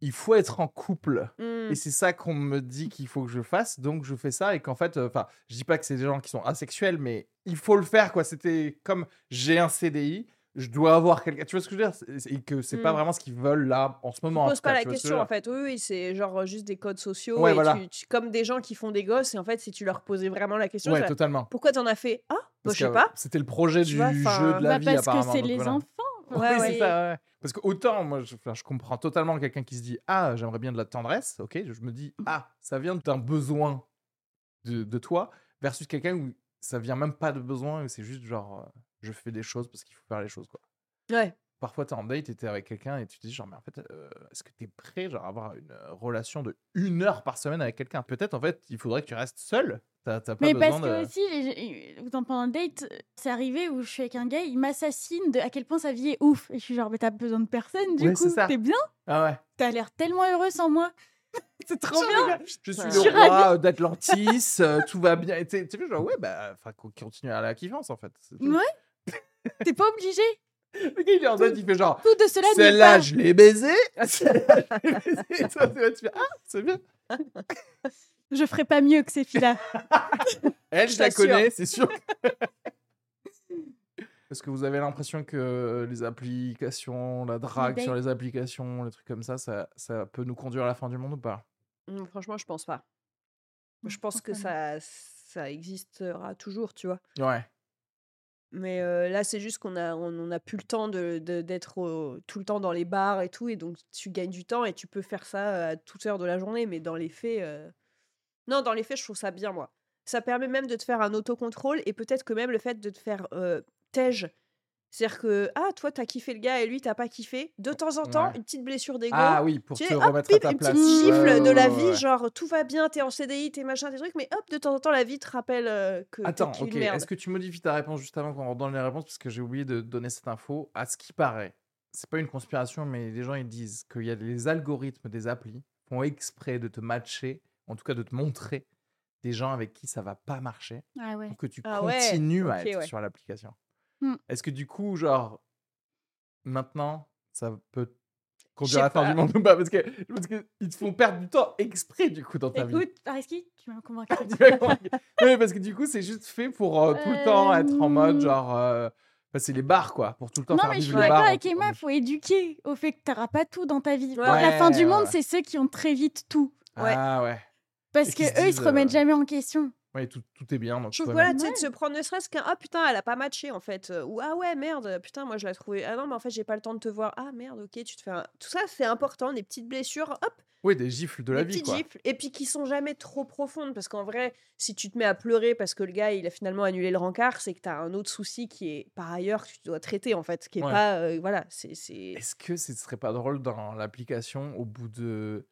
il faut être en couple. Mmh. Et c'est ça qu'on me dit qu'il faut que je fasse, donc je fais ça. Et qu'en fait, enfin, je dis pas que c'est des gens qui sont asexuels, mais il faut le faire, quoi. C'était comme j'ai un CDI, je dois avoir quelqu'un. Tu vois ce que je veux dire? C'est- Et que c'est pas Mm. vraiment ce qu'ils veulent là en ce moment. en pose tout pas cas, la que question en fait. Oui, oui, c'est genre juste des codes sociaux. Ouais, et voilà. tu- tu- comme des gens qui font des gosses, et en fait, si tu leur posais vraiment la question, Ouais, c'est totalement. pourquoi t'en as fait? Ah, bah, je sais que pas. C'était le projet Tu du vois, jeu de la Bah, vie, parce que apparemment. c'est donc les voilà. enfants. <laughs> Ouais, oui, ouais. c'est ça, ouais. Parce que autant, moi, je, enfin, je comprends totalement quelqu'un qui se dit Ah, j'aimerais bien de la tendresse, ok, je me dis Ah, ça vient d'un besoin de, de toi, versus quelqu'un où ça vient même pas de besoin, c'est juste genre euh, je fais des choses parce qu'il faut faire les choses, quoi. Ouais. Parfois, t'es en date et t'es avec quelqu'un et tu te dis genre, mais en fait, euh, est-ce que t'es prêt genre, à avoir une euh, relation de une heure par semaine avec quelqu'un? Peut-être, en fait, il faudrait que tu restes seul. T'as t'as pas Mais besoin parce de. que aussi, les- pendant un date, c'est arrivé où je suis avec un gars, il m'assassine de à quel point sa vie est ouf. Et je suis genre, mais t'as besoin de personne, du Ouais, coup, ça. t'es bien, Ah ouais. t'as l'air tellement heureux sans moi. <laughs> c'est trop bien. Je suis le roi d'Atlantis, euh, tout va bien. Tu sais, genre, ouais, bah, continue à la kiffance, en fait. Ouais. T'es pas obligé. Le gars, il est en date, il fait genre, Tout de cela n'est celle-là, pas. je l'ai baisé. <laughs> Celle-là, <laughs> je l'ai baisé. Et toi, t'es là, tu fais, ah, c'est bien. Je ferai pas mieux que ces filles-là. <laughs> Elle, je Je la connais, c'est sûr. Est-ce que vous avez l'impression que les applications, la drague dates. sur les applications, les trucs comme ça, ça, ça peut nous conduire à la fin du monde ou pas? Hum, Franchement, je pense pas. Je Non, pense que ça, ça existera toujours, tu vois. Ouais. Mais là, c'est juste qu'on a, on, plus le temps de, d'être tout le temps dans les bars et tout, et donc tu gagnes du temps et tu peux faire ça à toute heure de la journée. Mais dans les faits, non, dans les faits, je trouve ça bien, moi. Ça permet même de te faire un autocontrôle et peut-être que même le fait de te faire tège. C'est-à-dire que, ah, toi, t'as kiffé le gars et lui, t'as pas kiffé. De temps en temps, Ouais. une petite blessure d'ego. Ah oui, pour tu te sais, hop, remettre à ta une place. petite gifle Ouais, de la vie, ouais. genre tout va bien, t'es en CDI, t'es machin, tes trucs, mais hop, de temps en temps, la vie te rappelle euh, que Attends, ok. une. Est-ce que tu modifies ta réponse juste avant qu'on rentre dans les réponses? Parce que j'ai oublié de donner cette info. À ce qui paraît, c'est pas une conspiration, mais les gens ils disent qu'il y a les algorithmes des applis font exprès de te matcher, en tout cas de te montrer des gens avec qui ça va pas marcher Ah ouais. pour que tu Ah ouais, continues à être ouais. sur l'application. Hmm. Est-ce que du coup, genre, maintenant, ça peut conduire à la fin du monde ou pas? Parce que parce que ils te font perdre du temps exprès du coup dans ta vie. Écoute, Ariski, <laughs> tu m'as convaincu. Oui, parce que du coup, c'est juste fait pour euh, tout le temps être en mode Euh, genre. euh, enfin, c'est les bars, quoi. Pour tout le temps Non, faire mais je suis d'accord avec Emma, il faut éduquer au fait que t'auras pas tout dans ta vie. Ouais. la fin du monde, ouais. c'est ceux qui ont très vite tout. Ouais. Ah ouais. Parce Et que eux, ils se remettent jamais en question. Ouais, tout, tout est bien. Donc Je trouve voilà, tu sais, de se prendre ne serait-ce qu'un Ah putain, elle a pas matché en fait. euh, Ou Ah ouais, merde, putain, moi je l'ai trouvé. Ah non, mais en fait, j'ai pas le temps de te voir. Ah merde, ok, tu te fais un. Tout ça, c'est important, des petites blessures, hop, Oui, des gifles de la des vie, petites quoi. gifles. Et puis qui sont jamais trop profondes. Parce qu'en vrai, si tu te mets à pleurer parce que le gars il a finalement annulé le rencard, c'est que t'as un autre souci qui est par ailleurs que tu dois traiter en fait. Qui est Ouais. pas. euh, voilà, c'est. c'est- Est-ce que ce serait pas drôle dans l'application, au bout de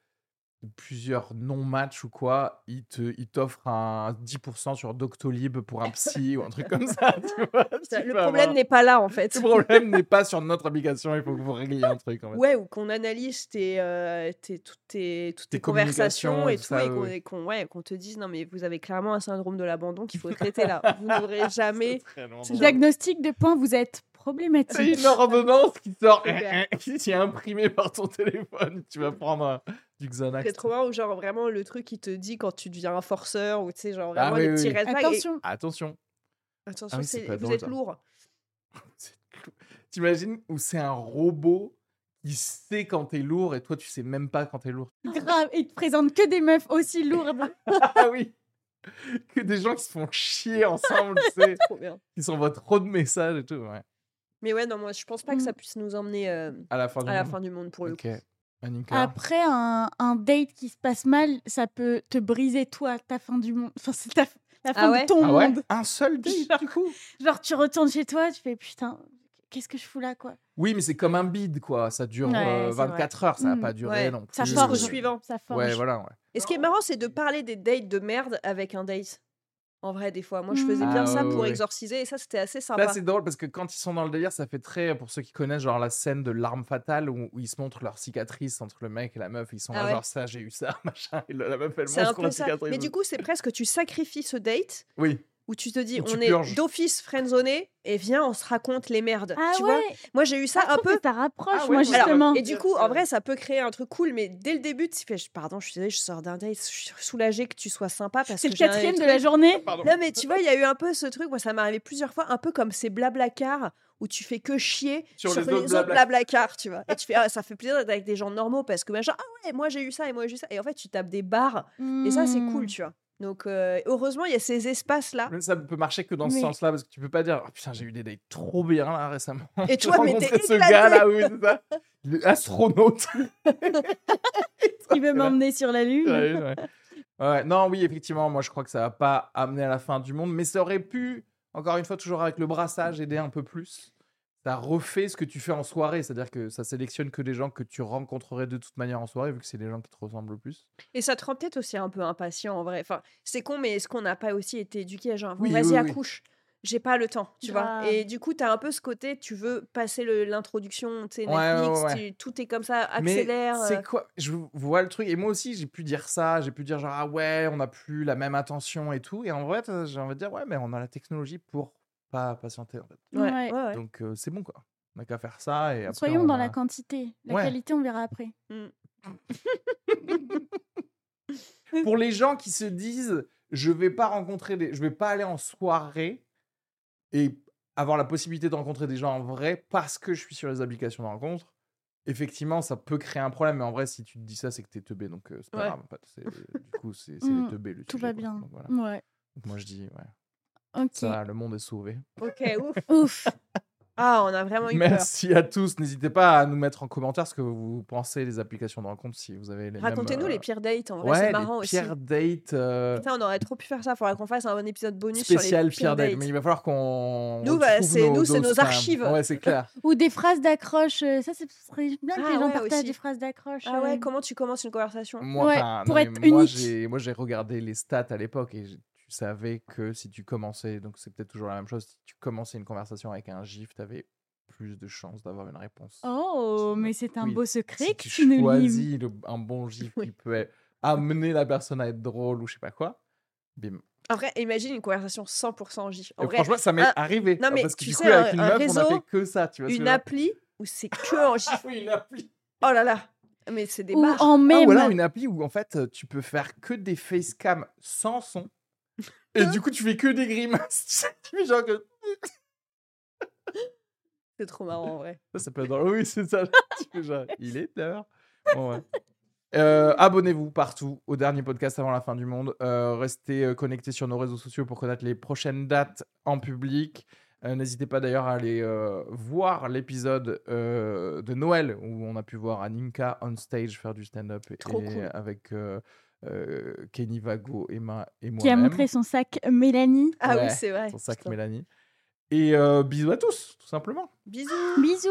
plusieurs non-matchs ou quoi, il te- il t'offre un 10% sur Doctolib pour un psy ou un truc comme ça <laughs> tu vois, Ça, tu Le problème avoir- n'est pas là en fait. Le problème <laughs> n'est pas sur notre application, il faut que vous régliez un truc. En fait. Ouais, ou qu'on analyse tes, euh, tes- toutes tes, toutes Tes tes conversations et tout ça, et qu'on oui. et qu'on- ouais, qu'on te dise non, mais vous avez clairement un syndrome de l'abandon qu'il faut traiter là. <laughs> Vous n'aurez jamais. C'est très long, C'est donc. Diagnostic de point, vous êtes problématique. C'est une ordonnance qui sort, Super. qui est imprimée par ton téléphone. Tu vas prendre un- du Xanax. C'est trop bien, ou genre vraiment le truc qui te dit quand tu deviens un forceur, ou tu sais, genre Ah vraiment oui, les oui, petits oui. red flags. et- Attention, Attention. Attention, Ah vous drôle, êtes lourd. <laughs> T'imagines où c'est un robot qui sait quand t'es lourd et toi tu sais même pas quand t'es lourd. <laughs> grave. Il te présente que des meufs aussi lourdes. <laughs> ah oui Que des gens qui se font chier ensemble, tu sais, Trop bien. qui s'envoient trop de messages et tout. Ouais. Mais ouais, non, moi je pense pas que Mm. ça puisse nous emmener euh, À la fin du à la monde. fin du monde pour le Ok. coup. Annika. Après, un, un date qui se passe mal, ça peut te briser toi, ta fin du monde. Enfin, c'est ta- la fin Ah ouais de ton Ah ouais monde. Un seul <laughs> date Genre- du coup? Genre, tu retournes chez toi, tu fais putain, qu'est-ce que je fous là, quoi? Oui, mais c'est comme un bide quoi. Ça dure Ouais, euh, c'est 24 heures, ça va Mm. pas durer Ouais, non plus. Ça forge. suivant. Ça forge. Ouais, voilà. Ouais. Et ce qui est marrant, c'est de parler des dates de merde avec un date. En vrai, des fois. Moi, je faisais bien Ah, ça ouais, pour ouais. exorciser et ça, c'était assez Là, sympa. c'est drôle parce que quand ils sont dans le délire, ça fait très, pour ceux qui connaissent, genre la scène de l'arme fatale où, où ils se montrent leur cicatrice entre le mec et la meuf. Ils sont Ah là, ouais. genre ça, j'ai eu ça, <laughs> machin. Et la meuf, elle montre la cicatrice. Mais du coup, c'est presque tu sacrifies ce date oui. Où tu te dis on est d'office friendzoné et viens, on se raconte les merdes. Ah tu ouais vois Moi, j'ai eu ça Ah, un je trouve peu. que ça rapproche, Ah ouais, moi, Alors, justement. et du coup, en vrai, ça peut créer un truc cool, mais dès le début, tu fais Pardon, je suis désolée, je sors d'un date, je suis soulagée que tu sois sympa parce C'est le quatrième de la journée. Pardon. Non, mais tu vois, il y a eu un peu ce truc, moi, ça m'est arrivé plusieurs fois, un peu comme ces blablacar où tu fais que chier Sur sur, les les, autres autres blabla- blablacar, tu vois. Et tu fais, ah, ça fait plaisir d'être avec des gens normaux parce que, machin, ah ouais, moi j'ai eu ça et moi j'ai eu ça. Et en fait, tu tapes des barres et ça, c'est cool, Mmh. tu vois. Donc, euh, heureusement, il y a ces espaces-là. Mais Ça peut marcher que dans ce Oui. senslà parce que tu peux pas dire oh, putain j'ai eu des dates trop bien là récemment. Et J'ai <laughs> toi, mais t'es ce éclaté. gars là oui c'est ça. Il est astronaute. <laughs> <laughs> Il veut m'emmener sur la lune? Ouais, ouais. Ouais, non, oui, effectivement, moi je crois que ça va pas amener à la fin du monde, mais ça aurait pu, encore une fois, toujours avec le brassage, aider un peu plus. Ça refait ce que tu fais en soirée, c'est-à-dire que ça sélectionne que des gens que tu rencontrerais de toute manière en soirée, vu que c'est des gens qui te ressemblent le plus? Et ça te rend peut-être aussi un peu impatient en vrai. Enfin, c'est con, mais est-ce qu'on n'a pas aussi été éduqué à genre, Oui, vas-y, oui, oui. accouche J'ai pas le temps, tu vois? Et du coup, tu as un peu ce côté, tu veux passer l'introduction, tu sais, Ouais, ouais, Netflix, ouais. tu- tout est comme ça, accélère. euh. c'est quoi Je vois le truc, et moi aussi j'ai pu dire ça, j'ai pu dire genre, ah ouais, on n'a plus la même attention et tout, et en vrai, t'as- j'ai envie de dire, ouais, mais on a la technologie pour pas patienter en fait. Ouais, Ouais. ouais, ouais. Donc euh, c'est bon quoi. On n'a qu'à faire ça, et après. Soyons on dans a- la quantité. La Ouais. qualité, on verra après. <laughs> pour les gens qui se disent je vais pas rencontrer des je vais pas aller en soirée et avoir la possibilité de rencontrer des gens en vrai parce que je suis sur les applications de rencontre effectivement ça peut créer un problème mais en vrai si tu te dis ça c'est que t'es teubé donc euh, c'est pas Ouais. grave en fait. Du coup c'est les teubés le Tout sujet, va quoi. bien. Donc, voilà. Ouais. Donc, moi je dis ouais Ok. ça va, le monde est sauvé Ok, ouf. <laughs> Ouf. Ah, on a vraiment eu peur. merci à tous n'hésitez pas à nous mettre en commentaire ce que vous pensez des applications de rencontre si vous avez les Racontez-nous euh, les pires dates, en vrai, ouais c'est les marrant aussi. pires dates euh, Putain, on aurait trop pu faire ça. Faudrait qu'on fasse un bon épisode bonus spécial sur les pire pires date. dates. Mais il va falloir qu'on. Nous, bah, c'est- nos nous, c'est nos même. archives. Ouais, c'est clair. <laughs> Ou des phrases d'accroche. euh, Ça, ce serait bien que Ah les gens ouais, partagent aussi. des phrases d'accroche. Ah ouais, euh. comment tu commences une conversation Moi, Ouais, pour non, être unique. j'ai, moi, j'ai regardé les stats à l'époque et j'ai- tu savais que si tu commençais, donc c'est peut-être toujours la même chose, si tu commençais une conversation avec un gif, tu avais plus de chances d'avoir une réponse. Oh, mais c'est un Oui, beau secret si que tu tu nous choisis le- un bon gif Oui. qui peut amener la personne à être drôle ou je sais pas quoi, bim. En vrai, imagine une conversation 100% gif. En vrai, franchement, ça m'est un- arrivé. non, mais parce que tu du sais, coup, avec un- une un meuf, on réseau, a fait que ça. Tu vois une appli où c'est que en <laughs> gif. Ah oui, une appli. Oh là là. Mais c'est des Ou barres. en Ah, même. ou alors une appli où en fait tu peux faire que des facecam sans son. Et du coup tu fais que des grimaces. Tu fais genre que. C'est trop marrant en vrai. Ça, ça peut être drôle. Oui, c'est ça. <laughs> Tu fais genre, il est l'heure. Bon, ouais. Euh, Abonnez-vous partout au dernier podcast avant la fin du monde. Euh, restez euh, connectés sur nos réseaux sociaux pour connaître les prochaines dates en public. Euh, N'hésitez pas d'ailleurs à aller voir l'épisode de Noël où on a pu voir Aninka on stage faire du stand-up et, cool. avec Kenny Vago, Emma et moi. Qui a montré son sac Mélanie. Ah Ouais, oui, c'est vrai. son sac Putain. Mélanie. Et euh, bisous à tous, tout simplement. Bisous. Bisous.